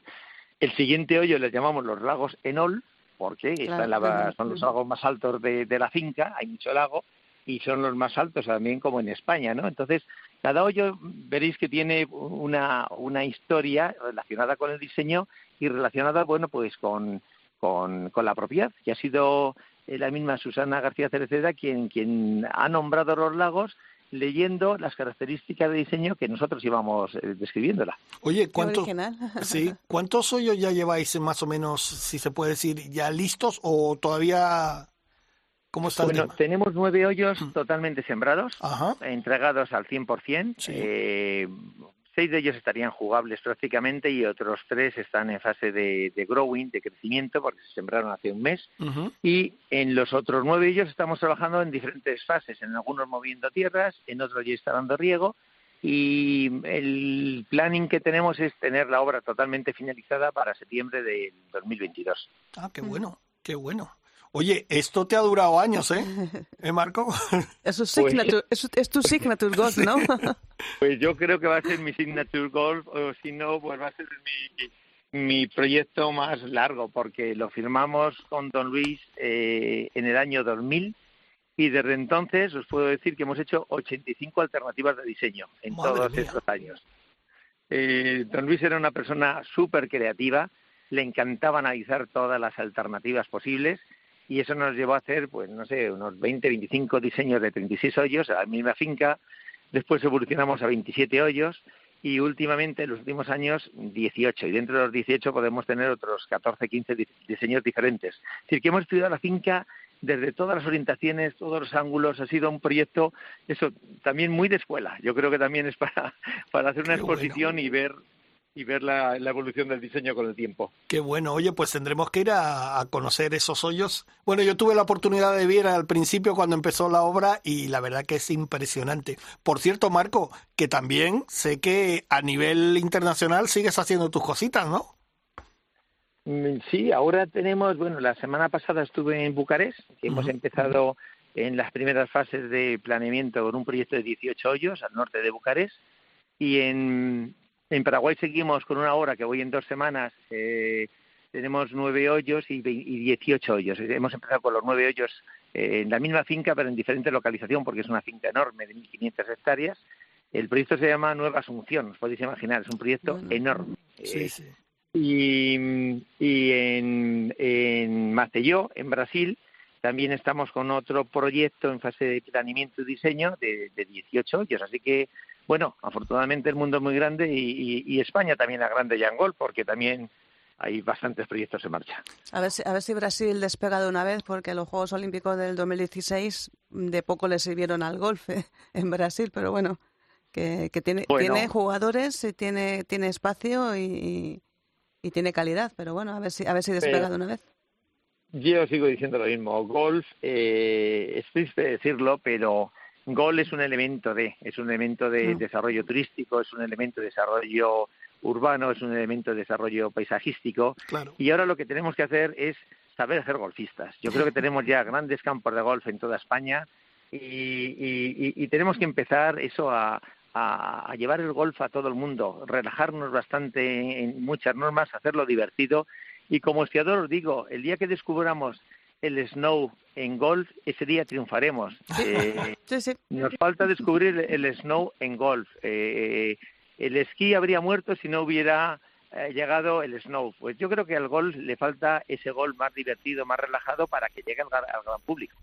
El siguiente hoyo le llamamos los lagos Enol, porque Claro, está en la- claro. son los lagos más altos de, de la finca, hay mucho lago, y son los más altos también como en España, ¿no? Entonces, cada hoyo veréis que tiene una, una historia relacionada con el diseño y relacionada, bueno, pues con, con, con la propiedad, que ha sido eh, la misma Susana García Cereceda quien, quien ha nombrado los lagos leyendo las características de diseño que nosotros íbamos eh, describiéndola. Oye, ¿cuántos, sí, ¿cuántos hoyos ya lleváis más o menos, si se puede decir, ya listos o todavía... ¿Cómo está el Bueno, tema? tenemos nueve hoyos Mm. totalmente sembrados, Ajá, entregados al 100%. Sí. Eh, seis de ellos estarían jugables prácticamente y otros tres están en fase de, de growing, de crecimiento, porque se sembraron hace un mes. Y en los otros nueve ellos estamos trabajando en diferentes fases, en algunos moviendo tierras, en otros ya está dando riego. Y el planning que tenemos es tener la obra totalmente finalizada para septiembre del 2022. Ah, qué bueno, qué bueno. Oye, esto te ha durado años, ¿eh? ¿Eh, Marco? Es, su Pues- signature, es, es tu signature golf, ¿no? Pues yo creo que va a ser mi signature golf, o si no, pues va a ser mi, mi proyecto más largo, porque lo firmamos con Don Luis eh, en el año 2000 y desde entonces os puedo decir que hemos hecho 85 alternativas de diseño en Madre todos mía. estos años. Eh, don Luis era una persona súper creativa, le encantaba analizar todas las alternativas posibles y eso nos llevó a hacer, pues no sé, unos 20, 25 diseños de 36 hoyos a la misma finca. Después evolucionamos a 27 hoyos y últimamente, en los últimos años, 18. Y dentro de los 18 podemos tener otros 14, 15 di- diseños diferentes. Es decir, que hemos estudiado la finca desde todas las orientaciones, todos los ángulos. Ha sido un proyecto, eso, también muy de escuela. Yo creo que también es para, para hacer una Qué bueno. exposición y ver y ver la, la evolución del diseño con el tiempo. Qué bueno. Oye, pues tendremos que ir a, a conocer esos hoyos. Bueno, yo tuve la oportunidad de ver al principio cuando empezó la obra y la verdad que es impresionante. Por cierto, Marco, que también sé que a nivel internacional sigues haciendo tus cositas, ¿no? Mm, Sí, ahora tenemos, bueno, la semana pasada estuve en Bucarest, que hemos empezado en las primeras fases de planeamiento con un proyecto de 18 hoyos al norte de Bucarest y en, en Paraguay seguimos con una obra que voy en dos semanas. eh, tenemos nueve hoyos y, 18 hoyos. Hemos empezado con los nueve hoyos eh, en la misma finca, pero en diferente localización, porque es una finca enorme de 1.500 hectáreas. El proyecto se llama Nueva Asunción, os podéis imaginar, es un proyecto Bueno. enorme. Sí, Eh, sí. y, y en, en Maceió, en Brasil, también estamos con otro proyecto en fase de planeamiento y diseño de, de 18 hoyos. Así que, bueno, afortunadamente el mundo es muy grande y, y- y España también es grande ya en gol, porque también hay bastantes proyectos en marcha. A ver, si, a ver si Brasil despega de una vez, porque los Juegos Olímpicos del 2016 de poco le sirvieron al golf eh, en Brasil, pero bueno, que, que tiene, Bueno. tiene jugadores, y tiene, tiene espacio y, y- tiene calidad, pero bueno, a ver si, a ver si despega Pero- de una vez. Yo sigo diciendo lo mismo. Golf, eh, es triste decirlo, pero gol es un elemento de, es un elemento de desarrollo turístico, es un elemento de desarrollo urbano, es un elemento de desarrollo paisajístico. Claro. Y ahora lo que tenemos que hacer es saber ser golfistas. Yo creo que tenemos ya grandes campos de golf en toda España y, y- y- y tenemos que empezar eso a, a- a llevar el golf a todo el mundo, relajarnos bastante en muchas normas, hacerlo divertido. Y como esquiador os digo, el día que descubramos el snow en golf, ese día triunfaremos. Eh, Sí, sí. nos falta descubrir el snow en golf. Eh, el esquí habría muerto si no hubiera eh, llegado el snow. Pues yo creo que al golf le falta ese golf más divertido, más relajado para que llegue al, al gran público.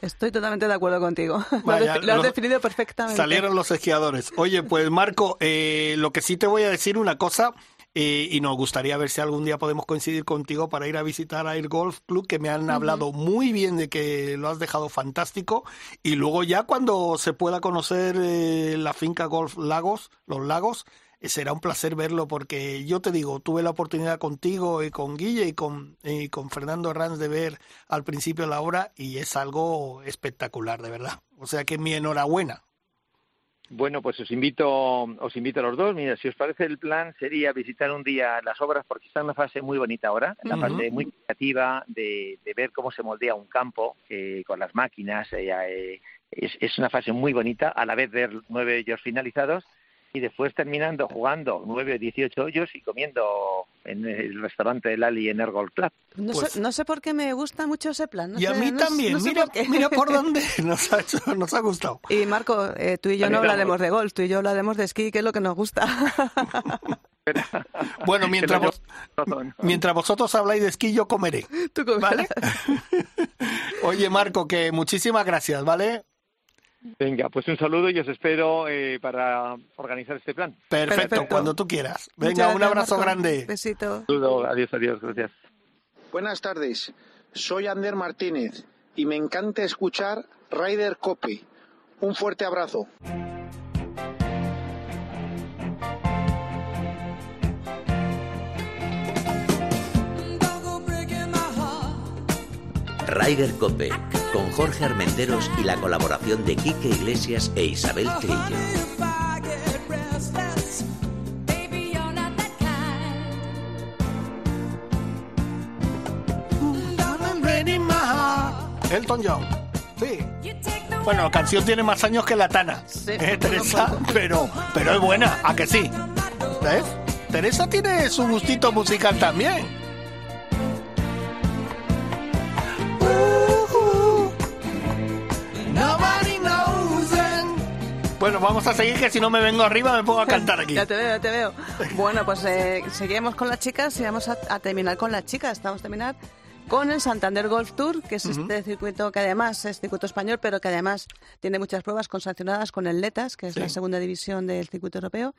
Estoy totalmente de acuerdo contigo. Lo has Vaya, defi- lo has lo- definido perfectamente. Salieron los esquiadores. Oye, pues Marco, eh, lo que sí te voy a decir una cosa Eh, y nos gustaría ver si algún día podemos coincidir contigo para ir a visitar Air Golf Club, que me han hablado muy bien de que lo has dejado fantástico. Y luego ya cuando se pueda conocer eh, la finca Golf Lagos, los lagos, eh, será un placer verlo porque yo te digo, tuve la oportunidad contigo y con Guille y con, y con Fernando Ranz de ver al principio la obra y es algo espectacular, de verdad. O sea que mi enhorabuena. Bueno, pues os invito, os invito a los dos. Mira, si os parece el plan sería visitar un día las obras porque está en una fase muy bonita ahora, en la fase muy creativa de, de, ver cómo se moldea un campo eh, con las máquinas. Eh, eh, es, es, una fase muy bonita, a la vez ver nueve ellos finalizados y después terminando jugando nueve o dieciocho hoyos y comiendo en el restaurante del Ali en Ergol Club. No, pues, sé, no, sé, por qué me gusta mucho ese plan. No y sé, a mí no, también. mira, por mira por dónde nos ha, hecho, nos ha gustado. Y Marco, eh, tú y yo no hablaremos de golf, tú y yo hablaremos de esquí, que es lo que nos gusta. bueno, mientras, vos, mientras vosotros habláis de esquí, yo comeré. Tú comerás. ¿Vale? Oye, Marco, que muchísimas gracias, ¿vale? Venga, pues un saludo y os espero eh, para organizar este plan. Perfecto, Perfecto. cuando tú quieras. Venga, Muchas un abrazo Marco. grande. Besito. Un saludo, adiós, adiós, gracias. Buenas tardes, soy Ander Martínez y me encanta escuchar Ryder Cope. Un fuerte abrazo. Ryder Cope, con Jorge Armenteros y la colaboración de Quique Iglesias e Isabel Trillo. Elton John. Sí. Bueno, la canción tiene más años que la Tana. Sí, ¿Eh, Teresa? Pero, pero es buena, ¿a que sí? ¿Ves? Teresa tiene su gustito musical también. Bueno, vamos a seguir que si no me vengo arriba me pongo a cantar aquí. Ya te veo, ya te veo. Bueno, pues eh, seguimos con las chicas y vamos a, a, terminar con las chicas. Estamos a terminar con el Santander Golf Tour, que es uh -huh. este circuito que además es circuito español, pero que además tiene muchas pruebas consancionadas con el Letas, que es sí. la segunda división del circuito europeo.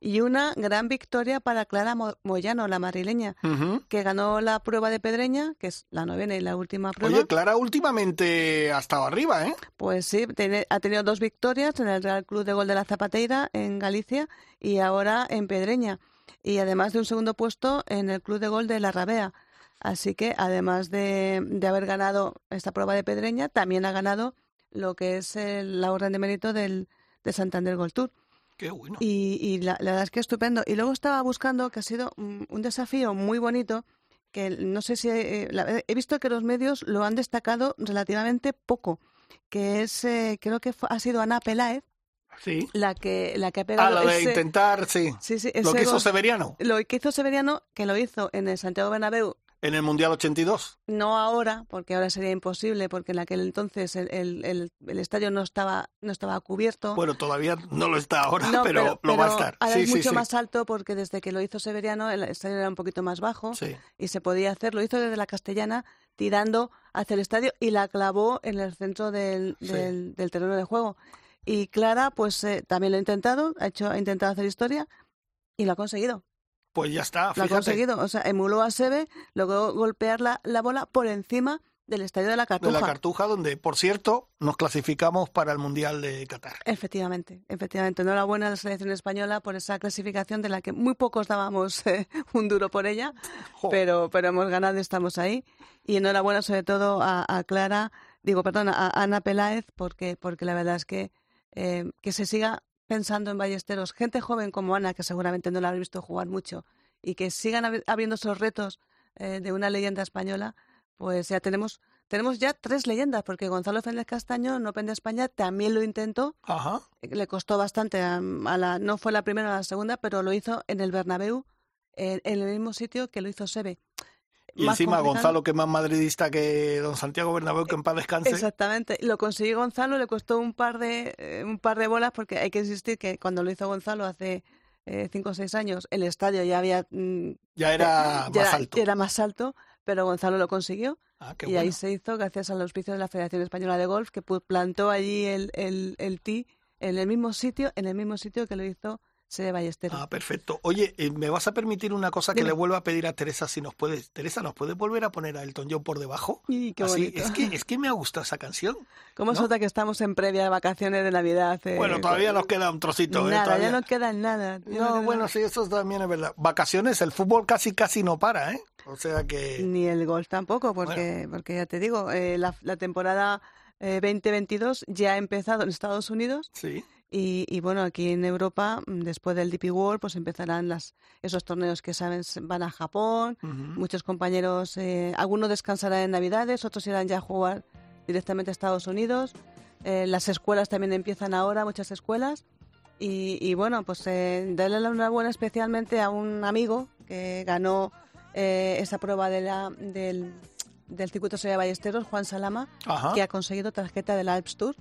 Y una gran victoria para Clara Moyano, la madrileña, uh -huh. que ganó la prueba de Pedreña, que es la novena y la última prueba. Oye, Clara últimamente ha estado arriba, ¿eh? Pues sí, tiene, ha tenido dos victorias en el Real Club de Gol de la Zapateira en Galicia y ahora en Pedreña. Y además de un segundo puesto en el Club de Gol de la Rabea. Así que además de, de haber ganado esta prueba de Pedreña, también ha ganado lo que es el, la orden de mérito del, del Santander Gold Tour. Qué bueno. Y, y la, la, verdad es que estupendo. Y luego estaba buscando que ha sido un, un desafío muy bonito que no sé si eh, la, he visto que los medios lo han destacado relativamente poco, que es eh, creo que fue, ha sido Ana Peláez Sí. La que, la que ha pegado. Ah, lo de ese, intentar, sí. sí, sí lo que hizo Severiano. Lo que hizo Severiano, que lo hizo en el Santiago Bernabéu en el Mundial 82. No ahora, porque ahora sería imposible, porque en aquel entonces el, el, el, el estadio no estaba, no estaba cubierto. Bueno, todavía no lo está ahora, no, pero, pero, lo pero va a estar. Ahora sí, es sí, mucho sí. más alto porque desde que lo hizo Severiano el estadio era un poquito más bajo y se podía hacer. Lo hizo desde la Castellana tirando hacia el estadio y la clavó en el centro del, del, del terreno de juego. Y Clara, pues eh, también lo ha intentado, ha, hecho, ha intentado hacer historia y lo ha conseguido. Pues ya está, fíjate. Lo ha conseguido. O sea, emuló a Seve, logró golpear la, la, bola por encima del estadio de la Cartuja. De la Cartuja, donde, por cierto, nos clasificamos para el Mundial de Qatar. Efectivamente, efectivamente. Enhorabuena a la selección española por esa clasificación de la que muy pocos dábamos eh, un duro por ella, pero, pero hemos ganado y estamos ahí. Y enhorabuena sobre todo a, a Clara, digo, perdón, a Ana Peláez, porque, porque la verdad es que eh, que se siga pensando en ballesteros, gente joven como Ana, que seguramente no la habéis visto jugar mucho, y que sigan hab habiendo esos retos eh, de una leyenda española, pues ya tenemos tenemos ya tres leyendas, porque Gonzalo Fernández Castaño en Open de España también lo intentó. Ajá. Le costó bastante, a, a la, no fue la primera o la segunda, pero lo hizo en el Bernabéu, en, en el mismo sitio que lo hizo Seve. Y Más encima complicado. Gonzalo, que es más madridista que don Santiago Bernabéu, que en paz descanse. Exactamente. Lo consiguió Gonzalo, le costó un par de eh, un par de bolas, porque hay que insistir que cuando lo hizo Gonzalo hace eh, cinco o seis años, el estadio ya había... Mm, ya era ya más era, alto. Era más alto, pero Gonzalo lo consiguió. Ah, y bueno. ahí se hizo gracias al auspicio de la Federación Española de Golf, que plantó allí el, el, el tee en el mismo sitio, en el mismo sitio que lo hizo se Ballesteros. Ah, perfecto. Oye, eh, ¿me vas a permitir una cosa que le vuelva a pedir a Teresa si nos puedes? Teresa, ¿nos puedes volver a poner a Elton John por debajo? Y qué bonito. Es que, es que me ha gustado esa canción. ¿Cómo se nota que estamos en previa de vacaciones de Navidad? Eh, bueno, todavía nos queda un trocito. ¿eh? Nada, ya no queda nada. No, bueno, sí, eso también es verdad. Vacaciones, el fútbol casi casi no para, ¿eh? O sea que... Ni el golf tampoco, porque, porque ya te digo, la, la temporada 2022 ya ha empezado en Estados Unidos. Sí. Y, bueno, aquí en Europa, mm, después del DP World, pues empezarán las, esos torneos que saben van a Japón. Muchos compañeros, eh, algunos descansarán en Navidades, otros irán ya a jugar directamente a Estados Unidos. Eh, las escuelas también empiezan ahora, muchas escuelas. Y, bueno, pues eh, darle la enhorabuena especialmente a un amigo que ganó eh, esa prueba de la, del, del circuito de Ballesteros, Juan Salama, que ha conseguido tarjeta del Alps Tour.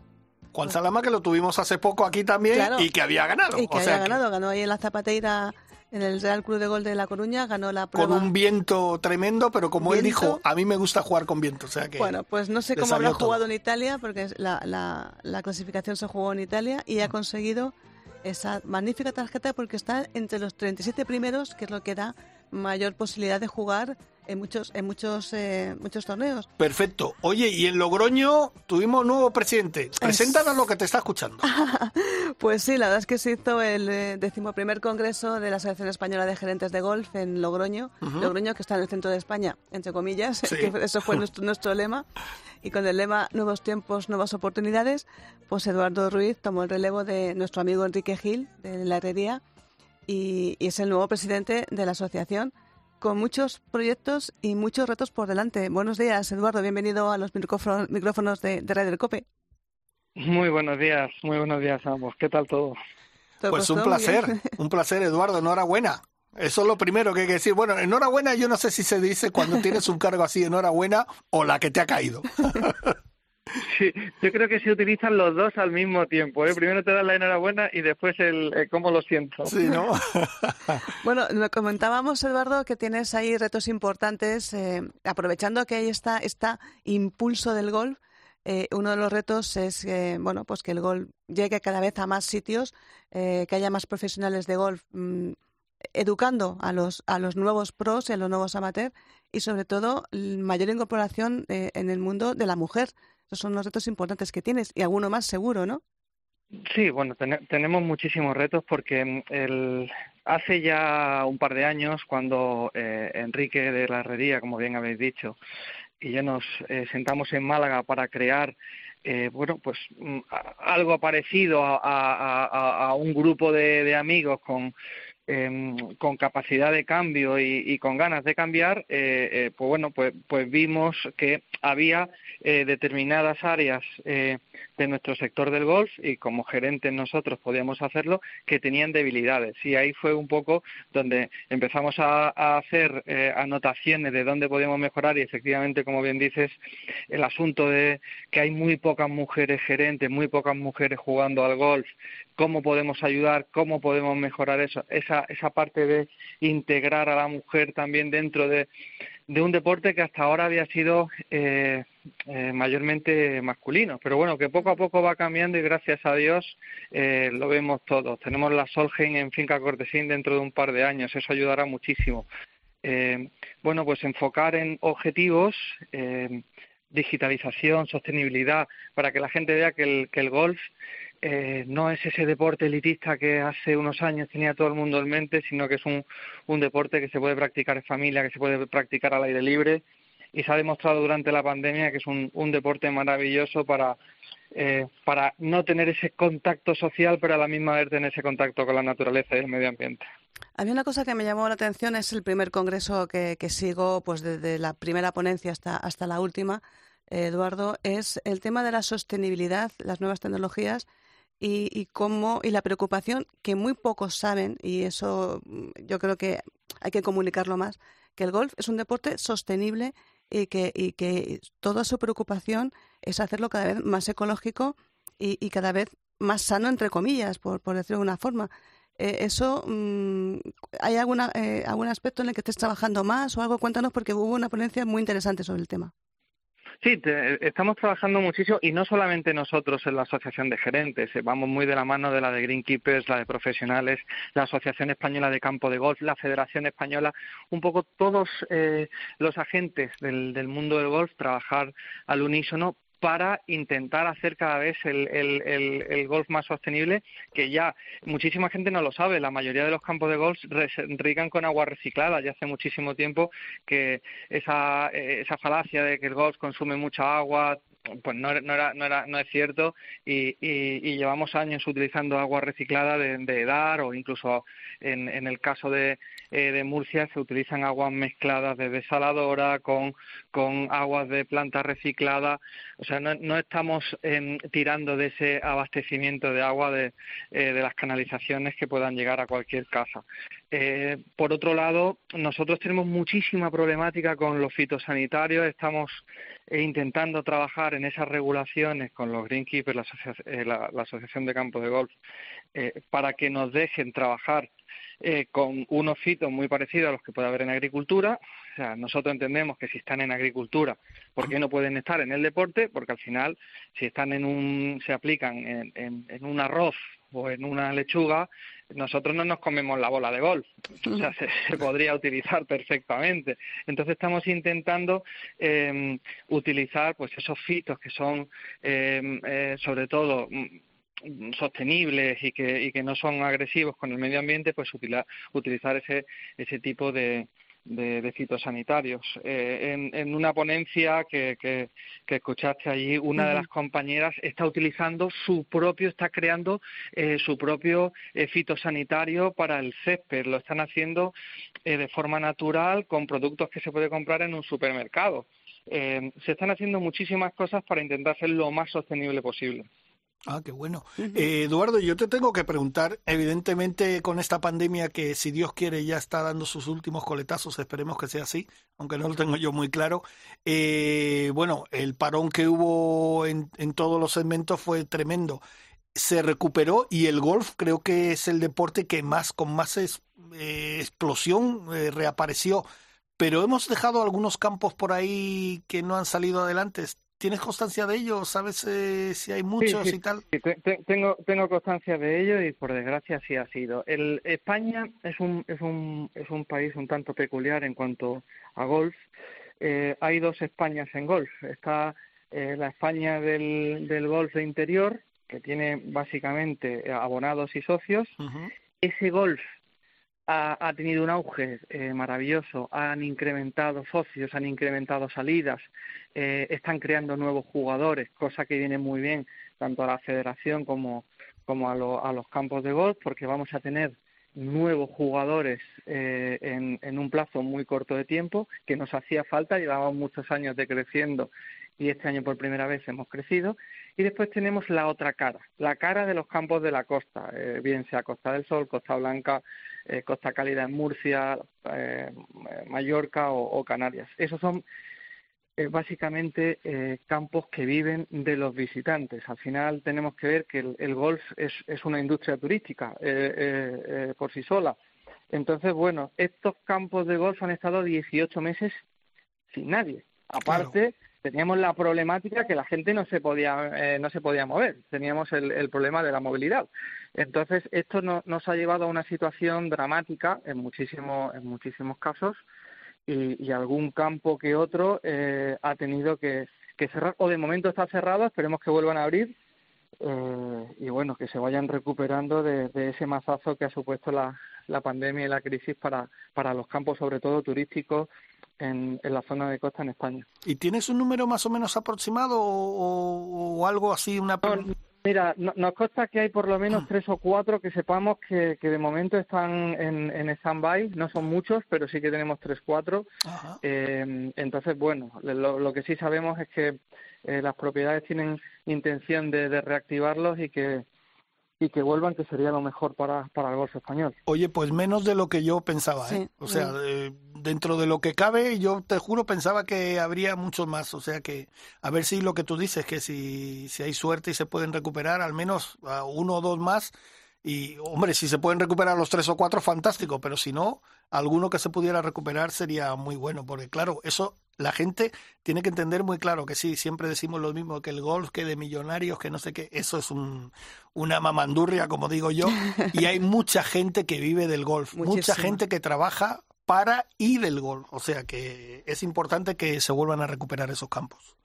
Juan Salama, que lo tuvimos hace poco aquí también y que había ganado. Y que había ganado, ganó ahí en la Zapateira en el Real Club de Gol de La Coruña, ganó la prueba. Con un viento tremendo, pero como él dijo, a mí me gusta jugar con viento. O sea que bueno, pues no sé cómo habrá jugado en Italia, porque la, la, la, clasificación se jugó en Italia y ha conseguido esa magnífica tarjeta porque está entre los 37 primeros, que es lo que da mayor posibilidad de jugar en muchos en muchos eh, muchos torneos. Perfecto. Oye, y en Logroño tuvimos nuevo presidente. Preséntanos lo que te está escuchando. pues sí, la verdad es que se hizo el eh, decimoprimer congreso de la Asociación Española de Gerentes de Golf en Logroño. Logroño, que está en el centro de España, entre comillas, que eso fue nuestro, nuestro lema. Y con el lema Nuevos tiempos, nuevas oportunidades, pues Eduardo Ruiz tomó el relevo de nuestro amigo Enrique Gil, de la herrería, y es el nuevo presidente de la asociación con muchos proyectos y muchos retos por delante. Buenos días, Eduardo. Bienvenido a los micrófonos de, de Radio Cope. Muy buenos días, muy buenos días a ambos. ¿Qué tal todo? Pues un placer, un placer, Eduardo. Enhorabuena. Eso es lo primero que hay que decir. Bueno, enhorabuena, yo no sé si se dice cuando tienes un cargo así, enhorabuena, o la que te ha caído. Sí, yo creo que se utilizan los dos al mismo tiempo. ¿eh? Primero te dan la enhorabuena y después el eh, cómo lo siento. Sí, ¿no? bueno, me comentábamos, Eduardo, que tienes ahí retos importantes. Eh, aprovechando que hay esta, esta impulso del golf, eh, uno de los retos es bueno, pues que el golf llegue cada vez a más sitios, que haya más profesionales de golf. Mm, educando a los, a los nuevos pros y a los nuevos amateurs y sobre todo mayor incorporación en el mundo de la mujer. Esos son los retos importantes que tienes y alguno más seguro, ¿no? Sí, bueno, tenemos muchísimos retos porque mm, el, hace ya un par de años, cuando eh, Enrique de la Herrería, como bien habéis dicho, y yo nos eh, sentamos en Málaga para crear eh, bueno, pues mm, algo parecido a, a, un grupo de amigos con, eh, con capacidad de cambio y, y con ganas de cambiar, eh, eh, pues bueno, pues, pues vimos que había eh, determinadas áreas eh, de nuestro sector del golf y como gerentes nosotros podíamos hacerlo que tenían debilidades. Y ahí fue un poco donde empezamos a, a hacer anotaciones de dónde podíamos mejorar y efectivamente como bien dices el asunto de que hay muy pocas mujeres gerentes, muy pocas mujeres jugando al golf, cómo podemos ayudar, cómo podemos mejorar eso, esa, esa parte de integrar a la mujer también dentro de, de un deporte que hasta ahora había sido eh, eh, mayormente masculino, pero bueno, que poco a poco va cambiando y gracias a Dios eh, lo vemos todos. Tenemos la Solgen en Finca Cortesín dentro de un par de años, eso ayudará muchísimo. Eh, bueno, pues enfocar en objetivos, eh, digitalización, sostenibilidad, para que la gente vea que el, que el golf eh, no es ese deporte elitista que hace unos años tenía todo el mundo en mente, sino que es un, un deporte que se puede practicar en familia, que se puede practicar al aire libre y se ha demostrado durante la pandemia que es un, un deporte maravilloso para, eh, para no tener ese contacto social, pero a la misma vez tener ese contacto con la naturaleza y el medio ambiente. A mí una cosa que me llamó la atención es el primer congreso que, que sigo, pues desde la primera ponencia hasta, hasta la última, eh, Eduardo, es el tema de la sostenibilidad, las nuevas tecnologías y, y cómo y la preocupación que muy pocos saben y eso mm, yo creo que hay que comunicarlo más que el golf es un deporte sostenible y que, y que toda su preocupación es hacerlo cada vez más ecológico y, cada vez más sano, entre comillas, por, por decirlo de una forma. Eh, ¿Eso mmm, hay alguna, eh, algún aspecto en el que estés trabajando más o algo? Cuéntanos porque hubo una ponencia muy interesante sobre el tema. Sí, estamos trabajando muchísimo y no solamente nosotros en la Asociación de Gerentes, eh, vamos muy de la mano de la de Greenkeepers, la de profesionales, la Asociación Española de Campo de Golf, la Federación Española, un poco todos eh, los agentes del, del mundo del golf trabajar al unísono para intentar hacer cada vez el, el, el, golf más sostenible, que ya muchísima gente no lo sabe. La mayoría de los campos de golf rigan con agua reciclada. Ya hace muchísimo tiempo que esa, eh, esa falacia de que el golf consume mucha agua, pues no, no, era, no, era, no es cierto y, y, llevamos años utilizando agua reciclada de, de EDAR o incluso en, en el caso de, eh, de Murcia se utilizan aguas mezcladas de desaladora con, con aguas de planta reciclada. O sea, no, no estamos em, tirando de ese abastecimiento de agua de, eh, de las canalizaciones que puedan llegar a cualquier casa. Eh, por otro lado, nosotros tenemos muchísima problemática con los fitosanitarios. Estamos intentando trabajar en esas regulaciones con los greenkeepers, la, la Asociación de Campos de Golf, para que nos dejen trabajar eh, con unos fitos muy parecidos a los que puede haber en agricultura. O sea, nosotros entendemos que si están en agricultura, ¿por qué no pueden estar en el deporte? Porque al final, si están en un, se aplican en, en, un arroz o en una lechuga, nosotros no nos comemos la bola de golf. O sea, se, podría utilizar perfectamente. Entonces estamos intentando eh, utilizar pues esos fitos que son eh, eh, sobre todo sostenibles y que, y que no son agresivos con el medio ambiente, pues utilizar ese, ese tipo de, de, fitosanitarios. Eh, en, en, una ponencia que, que, que escuchaste allí, una de las compañeras está utilizando su propio, está creando eh, su propio eh, fitosanitario para el césped. Lo están haciendo eh, de forma natural con productos que se puede comprar en un supermercado. Eh, se están haciendo muchísimas cosas para intentar ser lo más sostenible posible. Ah, qué bueno. eh, Eduardo, yo te tengo que preguntar, evidentemente con esta pandemia que si Dios quiere ya está dando sus últimos coletazos, esperemos que sea así, aunque no lo tengo yo muy claro. Eh, bueno, el parón que hubo en, en todos los segmentos fue tremendo. Se recuperó y el golf creo que es el deporte que más, con más es, eh, explosión eh, reapareció. Pero hemos dejado algunos campos por ahí que no han salido adelante. ¿Tienes constancia de ello? ¿Sabes eh, si hay muchos sí, sí, y tal? Sí, te, tengo, tengo constancia de ello y por desgracia sí ha sido. El, España es un, es, un, es un país un tanto peculiar en cuanto a golf. Eh, hay dos Españas en golf. Está eh, la España del, del golf de interior, que tiene básicamente abonados y socios. Uh -huh. Ese golf ha, ha, tenido un auge eh, maravilloso, han incrementado socios, han incrementado salidas, eh, están creando nuevos jugadores, cosa que viene muy bien tanto a la federación como, a, lo, a los campos de golf, porque vamos a tener nuevos jugadores eh, en, en, un plazo muy corto de tiempo, que nos hacía falta, llevábamos muchos años decreciendo y este año por primera vez hemos crecido. Y después tenemos la otra cara, la cara de los campos de la costa, eh, bien sea Costa del Sol, Costa Blanca, eh, Costa Cálida en Murcia, eh, Mallorca o, o, Canarias. Esos son eh, básicamente campos que viven de los visitantes. Al final tenemos que ver que el, el golf es, es, una industria turística por sí sola. Entonces, bueno, estos campos de golf han estado 18 meses sin nadie. Aparte, claro teníamos la problemática que la gente no se podía eh, no se podía mover. Teníamos el, el, problema de la movilidad. Entonces esto no, nos ha llevado a una situación dramática en muchísimos en muchísimos casos y, y algún campo que otro eh, ha tenido que, que, cerrar o de momento está cerrado esperemos que vuelvan a abrir eh, y bueno que se vayan recuperando de, de ese mazazo que ha supuesto la, la pandemia y la crisis para para los campos sobre todo turísticos en, en, la zona de costa en España. ¿Y tienes un número más o menos aproximado o, o algo así? Una... No, mira, no, nos consta que hay por lo menos tres o cuatro que sepamos que, que de momento están en, en stand-by. No son muchos, pero sí que tenemos tres, cuatro. Eh, entonces, bueno, lo, lo, que sí sabemos es que eh, las propiedades tienen intención de, de reactivarlos y que y que vuelvan, que sería lo mejor para, para el golf español. Oye, pues menos de lo que yo pensaba, ¿eh? Sí, o sea, sí. eh, dentro de lo que cabe, yo te juro pensaba que habría muchos más, o sea que a ver si lo que tú dices, que si, si hay suerte y se pueden recuperar, al menos a uno o dos más, Y, hombre, si se pueden recuperar los tres o cuatro, fantástico, pero si no, alguno que se pudiera recuperar sería muy bueno, porque claro, eso la gente tiene que entender muy claro que sí, siempre decimos lo mismo, que el golf, que de millonarios, que no sé qué, eso es un, una mamandurria, como digo yo, y hay mucha gente que vive del golf, mucha gente que trabaja para y del golf, o sea que es importante que se vuelvan a recuperar esos campos.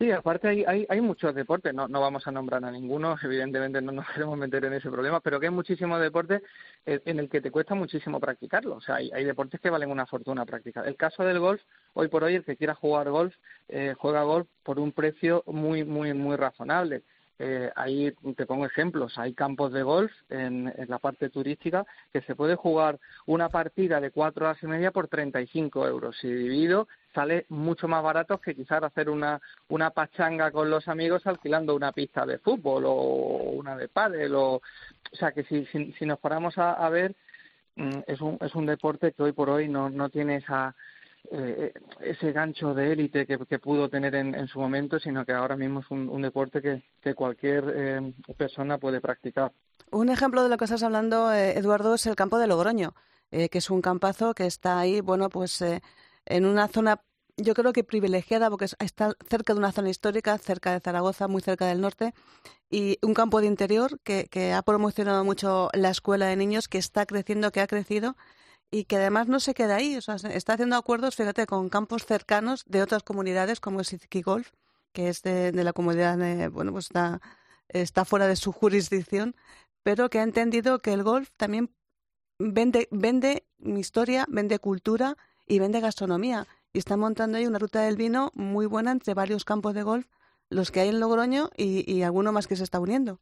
Sí, aparte hay, hay, hay muchos deportes, no, no vamos a nombrar a ninguno, evidentemente no nos queremos meter en ese problema, pero que hay muchísimos deportes en el que te cuesta muchísimo practicarlo. O sea, hay, hay deportes que valen una fortuna practicar. El caso del golf, hoy por hoy el que quiera jugar golf, eh, juega golf por un precio muy, muy, muy razonable. Eh, ahí te pongo ejemplos. Hay campos de golf en, en, la parte turística que se puede jugar una partida de cuatro horas y media por 35 euros. Si dividido, sale mucho más barato que quizás hacer una, una pachanga con los amigos alquilando una pista de fútbol o una de pádel. O, o sea que si, si, si nos paramos a, a ver, mm, es un, es un deporte que hoy por hoy no, no tiene esa eh, ese gancho de élite que, pudo tener en, en, su momento, sino que ahora mismo es un, deporte que, cualquier eh, persona puede practicar. Un ejemplo de lo que estás hablando, eh, Eduardo, es el campo de Logroño, eh, que es un campazo que está ahí, bueno, pues eh, en una zona, yo creo que privilegiada, porque está cerca de una zona histórica, cerca de Zaragoza, muy cerca del norte, y un campo de interior que ha promocionado mucho la escuela de niños, que está creciendo, que ha crecido y que además no se queda ahí, o sea, está haciendo acuerdos, fíjate, con campos cercanos de otras comunidades como es Izqui Golf, que es de, la comunidad, bueno, pues está, está fuera de su jurisdicción, pero que ha entendido que el golf también vende, vende historia, vende cultura y vende gastronomía. Y está montando ahí una ruta del vino muy buena entre varios campos de golf, los que hay en Logroño y, y alguno más que se está uniendo.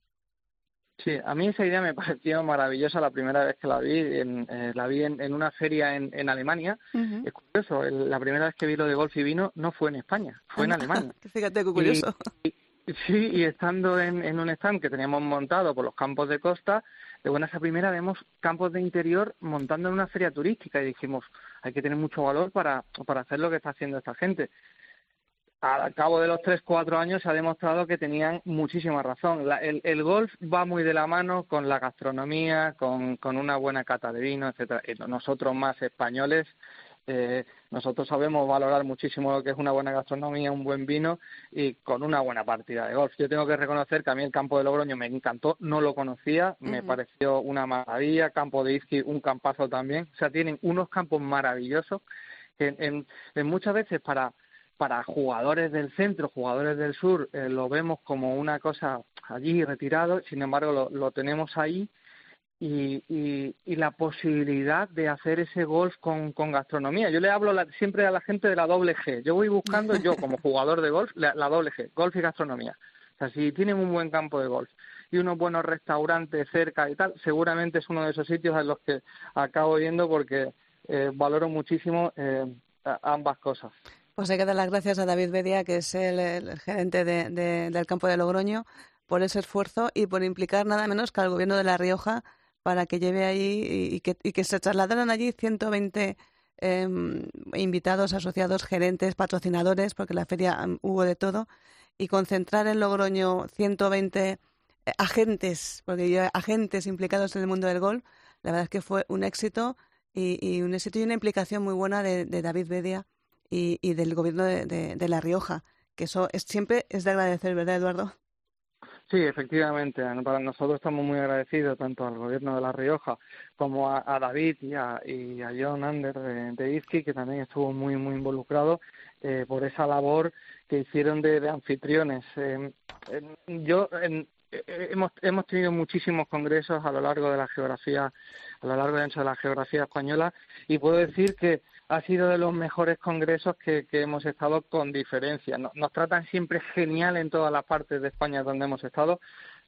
Sí, a mí esa idea me pareció maravillosa la primera vez que la vi. En, eh, la vi en, en, una feria en, en Alemania. Uh -huh. Es curioso, el, la primera vez que vi lo de golf y vino no fue en España, fue en Alemania. Fíjate qué curioso. Y, y, sí, y estando en, en un stand que teníamos montado por los campos de costa, de buenas a primera vemos campos de interior montando en una feria turística y dijimos, hay que tener mucho valor para, para hacer lo que está haciendo esta gente al cabo de los tres, cuatro años se ha demostrado que tenían muchísima razón. La, el, el, golf va muy de la mano con la gastronomía, con, con una buena cata de vino, etcétera. Y nosotros más españoles, eh, nosotros sabemos valorar muchísimo lo que es una buena gastronomía, un buen vino y con una buena partida de golf. Yo tengo que reconocer que a mí el campo de Logroño me encantó, no lo conocía, uh -huh. me pareció una maravilla, campo de Izqui, un campazo también. O sea, tienen unos campos maravillosos que en, en, en muchas veces para para jugadores del centro, jugadores del sur, eh, lo vemos como una cosa allí retirado, sin embargo lo, lo tenemos ahí y, y, y, la posibilidad de hacer ese golf con, con gastronomía. Yo le hablo la, siempre a la gente de la doble G. Yo voy buscando, yo como jugador de golf, la, la doble G, golf y gastronomía. O sea, si tienen un buen campo de golf y unos buenos restaurantes cerca y tal, seguramente es uno de esos sitios en los que acabo yendo porque eh, valoro muchísimo eh, ambas cosas. Pues hay que dar las gracias a David Bedia, que es el, gerente de, de, del campo de Logroño, por ese esfuerzo y por implicar nada menos que al gobierno de La Rioja para que lleve ahí y, que, se trasladaran allí 120 eh, invitados, asociados, gerentes, patrocinadores, porque la feria um, hubo de todo, y concentrar en Logroño 120 eh, agentes, porque yo, agentes implicados en el mundo del gol, la verdad es que fue un éxito y, y un éxito y una implicación muy buena de, de David Bedia y, y del gobierno de, de, La Rioja, que eso es, siempre es de agradecer, ¿verdad, Eduardo? Sí, efectivamente. Para nosotros estamos muy agradecidos tanto al gobierno de La Rioja como a, David y a, y a, John Ander de, de que también estuvo muy, muy involucrado eh, por esa labor que hicieron de, de anfitriones. Eh, yo en, hemos, hemos tenido muchísimos congresos a lo largo de la geografía, a lo largo de la geografía española, y puedo decir que ha sido de los mejores congresos que, que hemos estado con diferencia. Nos, nos, tratan siempre genial en todas las partes de España donde hemos estado,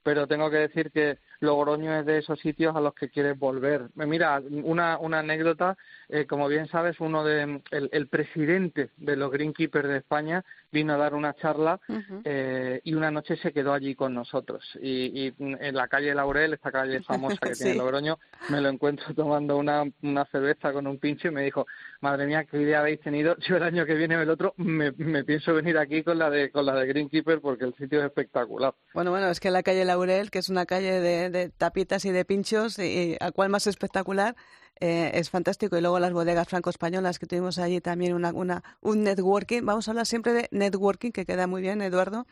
pero tengo que decir que Logroño es de esos sitios a los que quieres volver. Mira, una, una anécdota, eh, como bien sabes, uno de el, el, presidente de los Greenkeepers de España vino a dar una charla eh, y una noche se quedó allí con nosotros. Y, y en la calle Laurel, esta calle famosa que tiene Sí. Logroño, me lo encuentro tomando una, una cerveza con un pincho y me dijo, madre mía, qué idea habéis tenido. Yo el año que viene el otro me, me pienso venir aquí con la de con la de Greenkeeper porque el sitio es espectacular. Bueno, bueno, es que la calle Laurel, que es una calle de, de tapitas y de pinchos, y, y a cual más espectacular, eh, es fantástico. Y luego las bodegas franco-españolas que tuvimos allí también una, una, un networking. Vamos a hablar siempre de networking, que queda muy bien, Eduardo.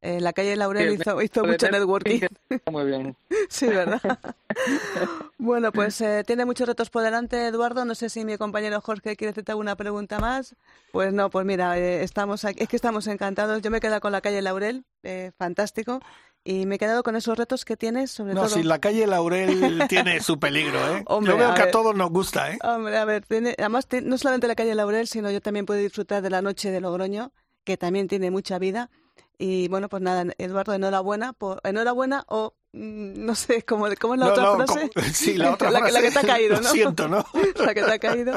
Eh, la calle Laurel Sí, hizo, hizo mucho networking networking. Muy bien. Sí, ¿verdad? bueno, pues eh, tiene muchos retos por delante, Eduardo. No sé si mi compañero Jorge quiere hacerte alguna pregunta más. Pues no, pues mira, eh, estamos aquí, es que estamos encantados. Yo me he quedado con la calle Laurel, eh, fantástico. Y me he quedado con esos retos que tienes, sobre No, todo. si la calle Laurel tiene su peligro, ¿eh? Hombre, Yo veo a que a ver. todos nos gusta, ¿eh? Hombre, a ver, tiene- además no solamente la calle Laurel, sino yo también puedo disfrutar de la noche de Logroño, que también tiene mucha vida. Y bueno, pues nada, Eduardo, enhorabuena, por, enhorabuena o mm, no sé, ¿cómo, cómo es la No, otra no, frase? como- sí, la otra que- la que te ha frase, caído, lo ¿no? siento, ¿no? la que te ha caído.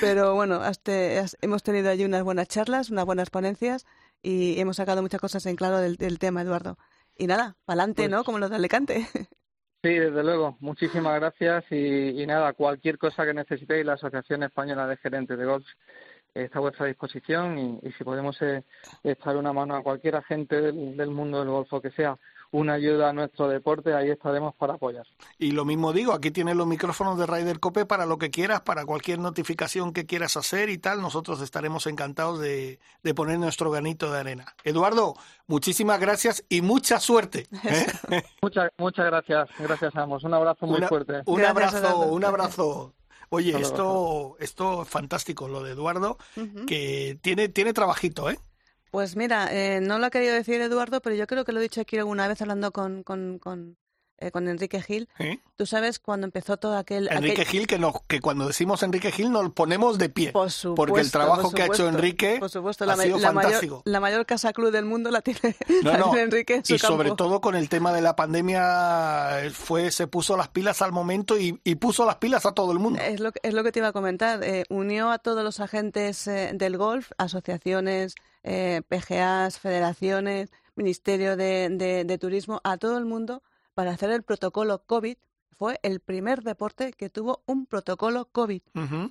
Pero bueno, hasta- has- hemos tenido allí unas buenas charlas, unas buenas ponencias y hemos sacado muchas cosas en claro del, del tema, Eduardo. Y nada, pa'lante, Pues- ¿no? Como los de Alicante. Sí, desde luego. Muchísimas gracias y, y nada, cualquier cosa que necesitéis, la Asociación Española de Gerentes de Golf está a vuestra disposición y, y si podemos eh, echar una mano a cualquier agente del, del mundo del golfo que sea una ayuda a nuestro deporte, ahí estaremos para apoyar. Y lo mismo digo, aquí tienes los micrófonos de Ryder Cope para lo que quieras, para cualquier notificación que quieras hacer y tal. Nosotros estaremos encantados de, de poner nuestro granito de arena. Eduardo, muchísimas gracias y mucha suerte. ¿eh? Muchas, muchas gracias. Gracias a ambos. Un abrazo muy Una- fuerte. Un Gracias, abrazo, Eduardo. un abrazo. Oye, esto, esto es fantástico, lo de Eduardo, que tiene, tiene trabajito, ¿eh? Pues mira, eh, no lo ha querido decir Eduardo, pero yo creo que lo he dicho aquí alguna vez hablando con, con, con, eh, con Enrique Gil. Tú sabes cuando empezó todo aquel... Enrique aquel- Gil, que, nos, que cuando decimos Enrique Gil nos ponemos de pie. Por supuesto, porque el trabajo por que ha hecho Enrique por supuesto, ha la, sido la mayor, fantástico. la mayor casa club del mundo la tiene, No, la no, tiene Enrique en su y sobre todo con el tema de la pandemia fue se puso las pilas al momento y, y puso las pilas a todo el mundo. Es lo, que- es lo que te iba a comentar. eh, unió a todos los agentes eh, del golf, asociaciones, PGAs, federaciones, Ministerio de, de- de Turismo, a todo el mundo para hacer el protocolo COVID. Fue el primer deporte que tuvo un protocolo COVID.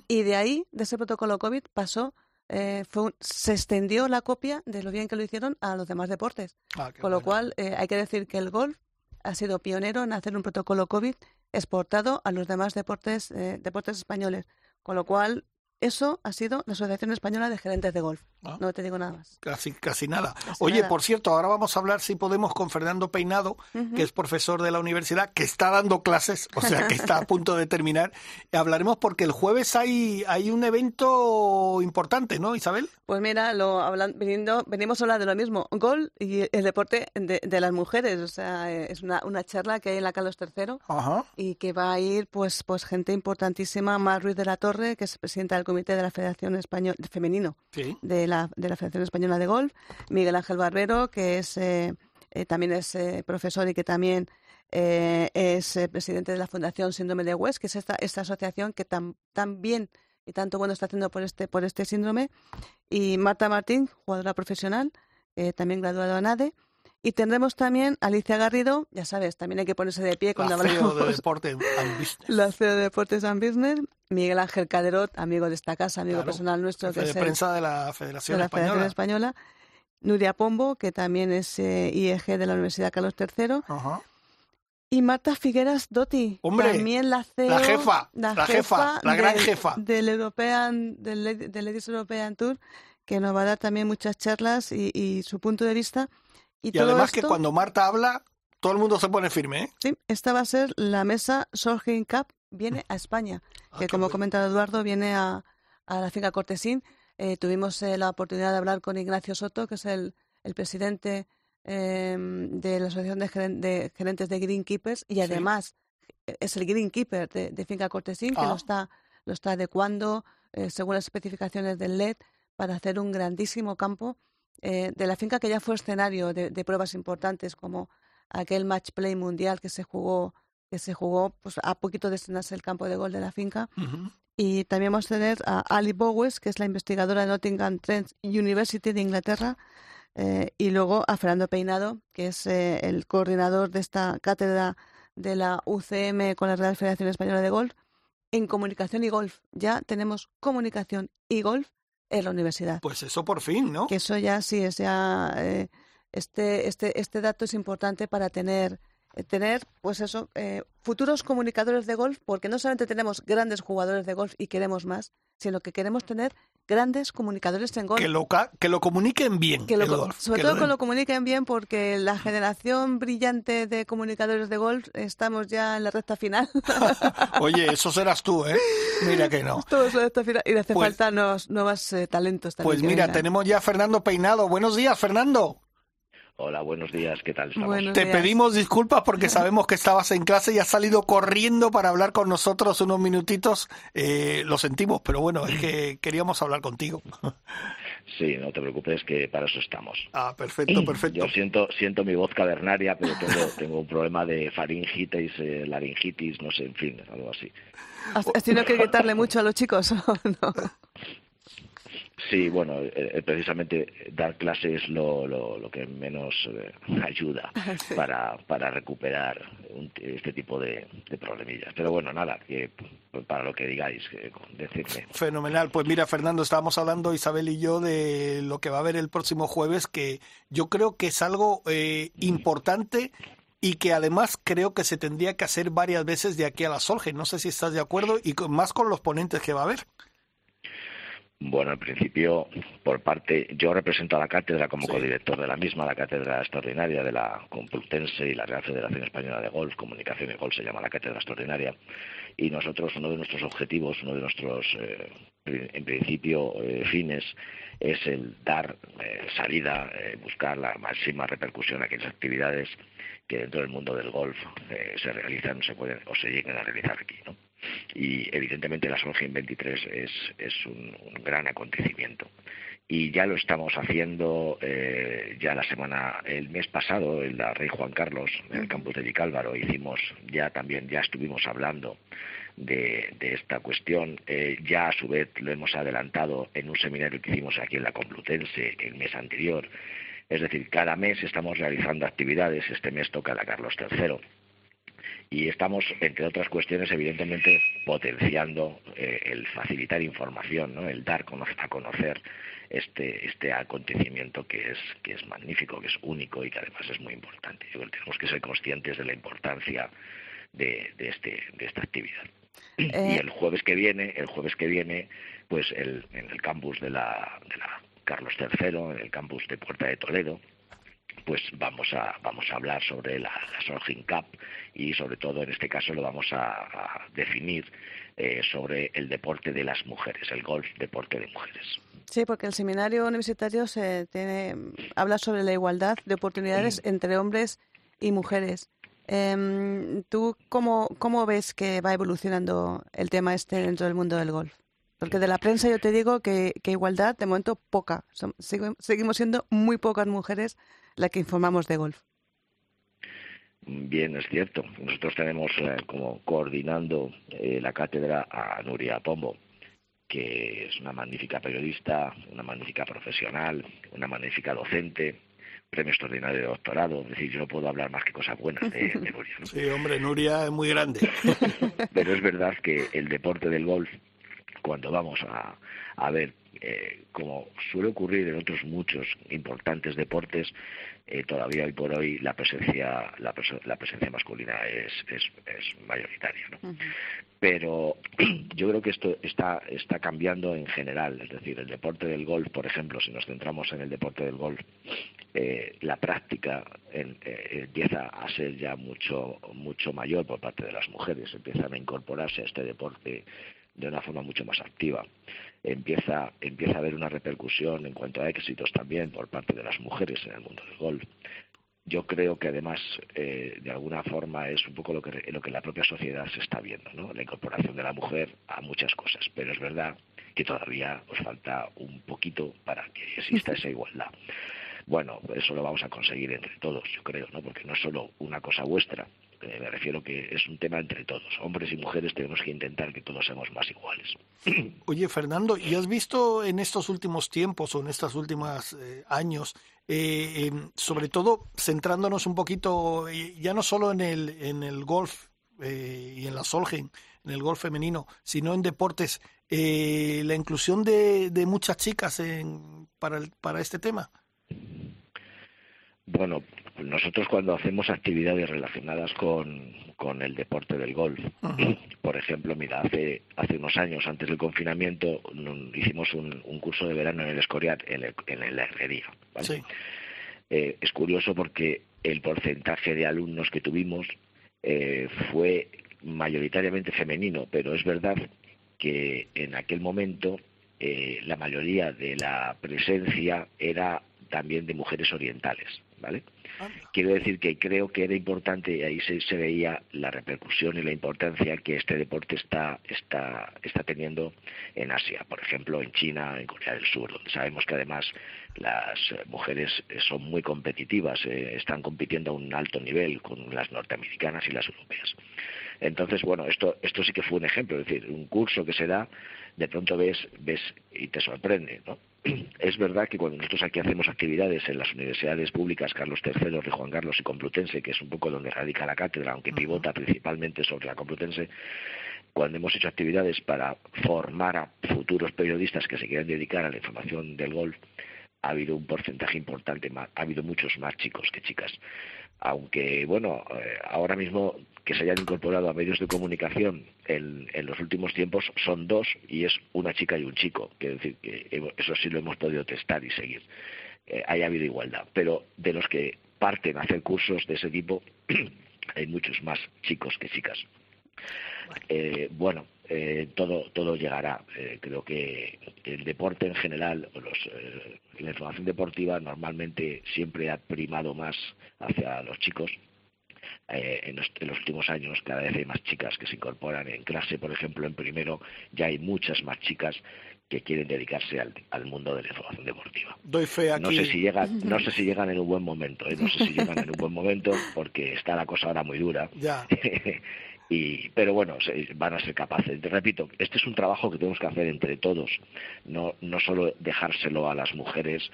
Y de ahí, de ese protocolo COVID, pasó, eh, fue un- se extendió la copia de lo bien que lo hicieron a los demás deportes. Ah, Con lo cual, eh, hay que decir que el golf ha sido pionero en hacer un protocolo COVID exportado a los demás deportes, eh, deportes españoles. Con lo cual, eso ha sido la Asociación Española de Gerentes de Golf. Ah. No te digo nada más. Casi, casi nada. Casi Oye, nada. por cierto, ahora vamos a hablar, si podemos, con Fernando Peinado, Ujú. que es profesor de la universidad, que está dando clases, o sea, que está a punto de terminar. Hablaremos porque el jueves hay, hay un evento importante, ¿no, Isabel? Pues mira, lo hablan, viniendo, venimos a hablar de lo mismo, gol y el deporte de, de las mujeres. O sea, eh, es una, una charla que hay en la Carlos III Ajá. y que va a ir pues pues gente importantísima, Mar Ruiz de la Torre, que es presidenta del Comité de la Federación Española Femenino Sí. de la, de la Federación Española de Golf, Miguel Ángel Barbero, que es eh, eh, también es eh, profesor y que también es presidente de la Fundación Síndrome de West, que es esta, esta asociación que tan, tan bien y tanto bueno está haciendo por este, por este síndrome, y Marta Martín, jugadora profesional, también graduada en ADE, y tendremos también a Alicia Garrido, ya sabes, también hay que ponerse de pie cuando La CEO hablamos de Deporte and Business. la CEO de Deportes and Business, Miguel Ángel Caderot, amigo de esta casa, amigo Claro, personal nuestro, que de es el- prensa de la de Federación la Española. Federación Española, Nuria Pombo, que también es eh, IEG de la Universidad Carlos III, Ajá. y Marta Figueras Dotti, Hombre, también la CEO, la jefa, la jefa, la gran del- jefa. del European, del, del Ladies European Tour, que nos va a dar también muchas charlas y, y su punto de vista. Y, además que cuando Marta habla, todo el mundo se pone firme, ¿eh? Sí, esta va a ser la mesa Sorgin Cup, viene a España, Ah, que como ha bueno. comentado Eduardo, viene a, a la finca Cortesín. Eh, tuvimos eh, la oportunidad de hablar con Ignacio Soto, que es el, el presidente eh, de la Asociación de, Geren- de Gerentes de Greenkeepers y además eh, es el Greenkeeper de, de finca Cortesín, que Ah. lo, está, lo está adecuando eh, según las especificaciones del LED para hacer un grandísimo campo eh, de la finca que ya fue escenario de, de pruebas importantes como aquel match play mundial que se jugó que se jugó pues a poquito de estrenarse el campo de gol de la finca y también vamos a tener a Ali Bowes, que es la investigadora de Nottingham Trent University de Inglaterra, eh, y luego a Fernando Peinado, que es eh, el coordinador de esta cátedra de la UCM con la Real Federación Española de Golf en comunicación y golf. Ya tenemos comunicación y golf en la universidad. Pues eso por fin, ¿no? Que eso ya sí es ya eh, este este este dato es importante para tener tener pues eso futuros comunicadores de golf porque no solamente tenemos grandes jugadores de golf y queremos más sino que queremos tener grandes comunicadores en golf. Que lo, que lo comuniquen bien. Que sobre todo que lo comuniquen bien porque la generación brillante de comunicadores de golf estamos ya en la recta final. Oye, eso serás tú, ¿eh? Mira que no. En la recta final y hace pues falta nuevos, nuevos eh, talentos también. Pues mira, tenemos ya a Fernando Peinado. Buenos días, Fernando. Hola, buenos días, ¿qué tal estamos? Te pedimos disculpas porque sabemos que estabas en clase y has salido corriendo para hablar con nosotros unos minutitos. Eh, lo sentimos, pero bueno, es que queríamos hablar contigo. Sí, no te preocupes, que para eso estamos. Ah, perfecto, perfecto. Yo siento, siento mi voz cavernaria, pero tengo, tengo un problema de faringitis, eh, laringitis, no sé, en fin, algo así. ¿Has tenido que gritarle mucho a los chicos o no? Sí, bueno, eh, eh, precisamente dar clases es lo, lo, que menos eh, ayuda para, para recuperar este tipo de, problemillas. Pero bueno, nada, que para lo que digáis, decirme. Fenomenal. Pues mira, Fernando, estábamos hablando Isabel y yo de lo que va a haber el próximo jueves, que yo creo que es algo importante y que además creo que se tendría que hacer varias veces de aquí a la Solge. No sé si estás de acuerdo y más con los ponentes que va a haber. Bueno, al principio, por parte, yo represento a la cátedra como codirector de la misma, la cátedra extraordinaria de la Complutense y la Real Federación Española de Golf, Comunicación y Golf se llama la cátedra extraordinaria, y nosotros, uno de nuestros objetivos, uno de nuestros, eh, en principio, eh, fines, es el dar eh, salida, buscar la máxima repercusión a aquellas actividades que dentro del mundo del golf se realizan se pueden, o se lleguen a realizar aquí, ¿no? Y evidentemente la Solheim 23 es, es un, gran acontecimiento. Y ya lo estamos haciendo eh, ya la semana el mes pasado en la Rey Juan Carlos en el campus de Vicálvaro hicimos ya también ya estuvimos hablando de, de esta cuestión. Eh, ya a su vez lo hemos adelantado en un seminario que hicimos aquí en la Complutense el mes anterior. Es decir cada mes estamos realizando actividades este mes toca la Carlos III y estamos, entre otras cuestiones, evidentemente potenciando eh, el facilitar información, ¿no? el dar a conocer este, este acontecimiento que es, que es magnífico, que es único y que además es muy importante. Yo creo que tenemos que ser conscientes de la importancia de, de, este, de esta actividad. Y eh. el jueves que viene, el jueves que viene, pues el, en el campus de la, de la Carlos III, en el campus de Puerta de Toledo, pues vamos a, vamos a hablar sobre la, la Cup y sobre todo en este caso lo vamos a, definir eh, sobre el deporte de las mujeres, el golf deporte de mujeres. Sí, porque el seminario universitario se tiene, habla sobre la igualdad de oportunidades entre hombres y mujeres. Em, ¿Tú cómo, cómo ves que va evolucionando el tema este dentro del mundo del golf? Porque de la prensa yo te digo que, que igualdad, de momento, poca. seguimos siendo muy pocas mujeres la que informamos de golf. Bien, es cierto. Nosotros tenemos eh, como coordinando eh, la cátedra a Nuria Pombo, que es una magnífica periodista, una magnífica profesional, una magnífica docente, premio extraordinario de doctorado. Es decir, yo no puedo hablar más que cosas buenas de, Nuria. Sí, hombre, Nuria es muy grande. Pero es verdad que el deporte del golf, cuando vamos a, a ver eh, como suele ocurrir en otros muchos importantes deportes, eh, todavía hoy por hoy la presencia la, presencia masculina es, es, mayoritaria. ¿no? Pero yo creo que esto está, está cambiando en general. Es decir, el deporte del golf, por ejemplo, si nos centramos en el deporte del golf, eh, la práctica empieza a ser ya mucho, mucho mayor por parte de las mujeres. Empiezan a incorporarse a este deporte de una forma mucho más activa. Empieza, empieza a haber una repercusión en cuanto a éxitos también por parte de las mujeres en el mundo del golf. Yo creo que además, eh, de alguna forma, es un poco lo que, lo que la propia sociedad se está viendo, ¿no? la incorporación de la mujer a muchas cosas. Pero es verdad que todavía os falta un poquito para que exista esa igualdad. Bueno, eso lo vamos a conseguir entre todos, yo creo, ¿no? porque no es solo una cosa vuestra, Eh, me refiero que es un tema entre todos. Hombres y mujeres tenemos que intentar que todos seamos más iguales. Oye, Fernando, ¿y has visto en estos últimos tiempos o en estos últimos eh, años, eh, sobre todo centrándonos un poquito, ya no solo en el, en el golf y en la Solheim, en el golf femenino, sino en deportes, la inclusión de, de muchas chicas en, para, para este tema? Bueno, nosotros cuando hacemos actividades relacionadas con, el deporte del golf, por ejemplo, mira, hace, hace unos años, antes del confinamiento, hicimos un, curso de verano en el Escorial, en, el, en la herrería. Eh, es curioso porque el porcentaje de alumnos que tuvimos eh, fue mayoritariamente femenino, pero es verdad que en aquel momento eh, la mayoría de la presencia era también de mujeres orientales, ¿vale? Quiero decir que creo que era importante, y ahí se, veía la repercusión y la importancia que este deporte está, está, está teniendo en Asia, por ejemplo, en China, en Corea del Sur, donde sabemos que además las mujeres son muy competitivas, eh, están compitiendo a un alto nivel con las norteamericanas y las europeas. Entonces, bueno, esto, esto sí que fue un ejemplo, es decir, un curso que se da, de pronto ves, ves y te sorprende, ¿no? es verdad que cuando nosotros aquí hacemos actividades en las universidades públicas Carlos III, Rey Juan Carlos y Complutense, que es un poco donde radica la cátedra, aunque pivota principalmente sobre la Complutense, cuando hemos hecho actividades para formar a futuros periodistas que se quieran dedicar a la información del golf, ha habido un porcentaje importante más, ha habido muchos más chicos que chicas. Aunque, bueno, eh, ahora mismo que se hayan incorporado a medios de comunicación en, los últimos tiempos son dos y es una chica y un chico. Quiero decir que eso sí lo hemos podido testar y seguir. Eh, haya habido igualdad. Pero de los que parten a hacer cursos de ese tipo, hay muchos más chicos que chicas. Eh, bueno, eh, todo, todo llegará. Eh, creo que el deporte en general, los, eh, la información deportiva normalmente siempre ha primado más hacia los chicos. En los, en, los, últimos años cada vez hay más chicas que se incorporan en clase, por ejemplo, en primero ya hay muchas más chicas que quieren dedicarse al, al mundo de la información deportiva. Doy fe aquí. No sé si llegan, no sé si llegan en un buen momento, no sé si llegan en un buen momento porque está la cosa ahora muy dura. Ya. Y, pero bueno, van a ser capaces. repito, este es un trabajo que tenemos que hacer entre todos, no, no solo dejárselo a las mujeres.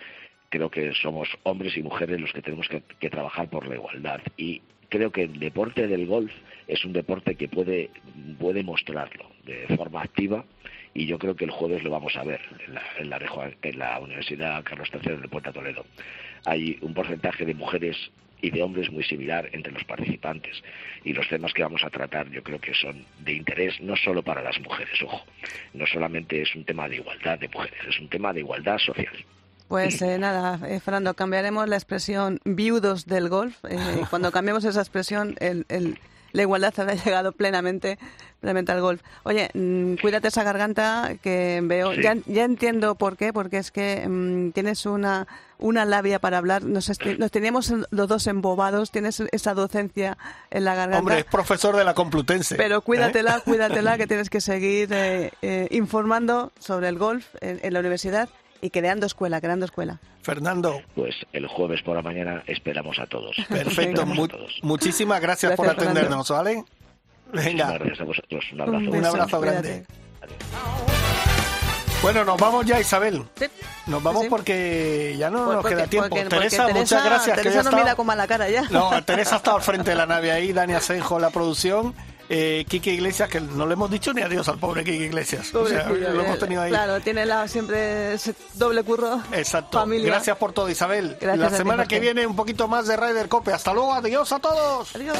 Creo que somos hombres y mujeres los que tenemos que, que trabajar por la igualdad. Y creo que el deporte del golf es un deporte que puede, puede mostrarlo de forma activa y yo creo que el jueves lo vamos a ver en la, en la, en la Universidad Carlos III de Puerta Toledo. Hay un porcentaje de mujeres y de hombres muy similar entre los participantes. Y los temas que vamos a tratar yo creo que son de interés no solo para las mujeres, ojo, no solamente es un tema de igualdad de mujeres, es un tema de igualdad social. Pues eh, nada, eh, Fernando, cambiaremos la expresión viudos del golf. Eh, cuando cambiemos esa expresión, el, el, la igualdad habrá llegado plenamente, plenamente al golf. Oye, mm, cuídate esa garganta que veo. Ya, ya, entiendo por qué, porque es que mm, tienes una, una labia para hablar. Nos, nos, teníamos los dos embobados, tienes esa docencia en la garganta. Hombre, es profesor de la Complutense. Pero cuídatela, cuídatela, que tienes que seguir eh, eh, informando sobre el golf en, en la universidad y creando escuela, creando escuela. Fernando. Pues el jueves por la mañana esperamos a todos. Perfecto. a todos. Muchísimas gracias, por atendernos, ¿vale? Venga. Gracias a vosotros. Un abrazo. Un, un abrazo grande. Bueno, nos vamos ya, Isabel. Sí. Nos vamos sí. porque ya no nos queda tiempo. Porque, Teresa, porque muchas gracias. Teresa que no estado... mira con mala cara ya. No, Teresa ha estado al frente de la nave ahí, Dani Asenjo, la producción. Eh, Quique Iglesias, que no le hemos dicho ni adiós al pobre Quique Iglesias. Pobre o sea, lo hemos tenido ahí. Claro, tiene la, siempre ese doble curro. Exacto. Familia. Gracias por todo, Isabel. Gracias la semana ti, que viene un poquito más de Ryder Cope. Hasta luego, adiós a todos. Adiós.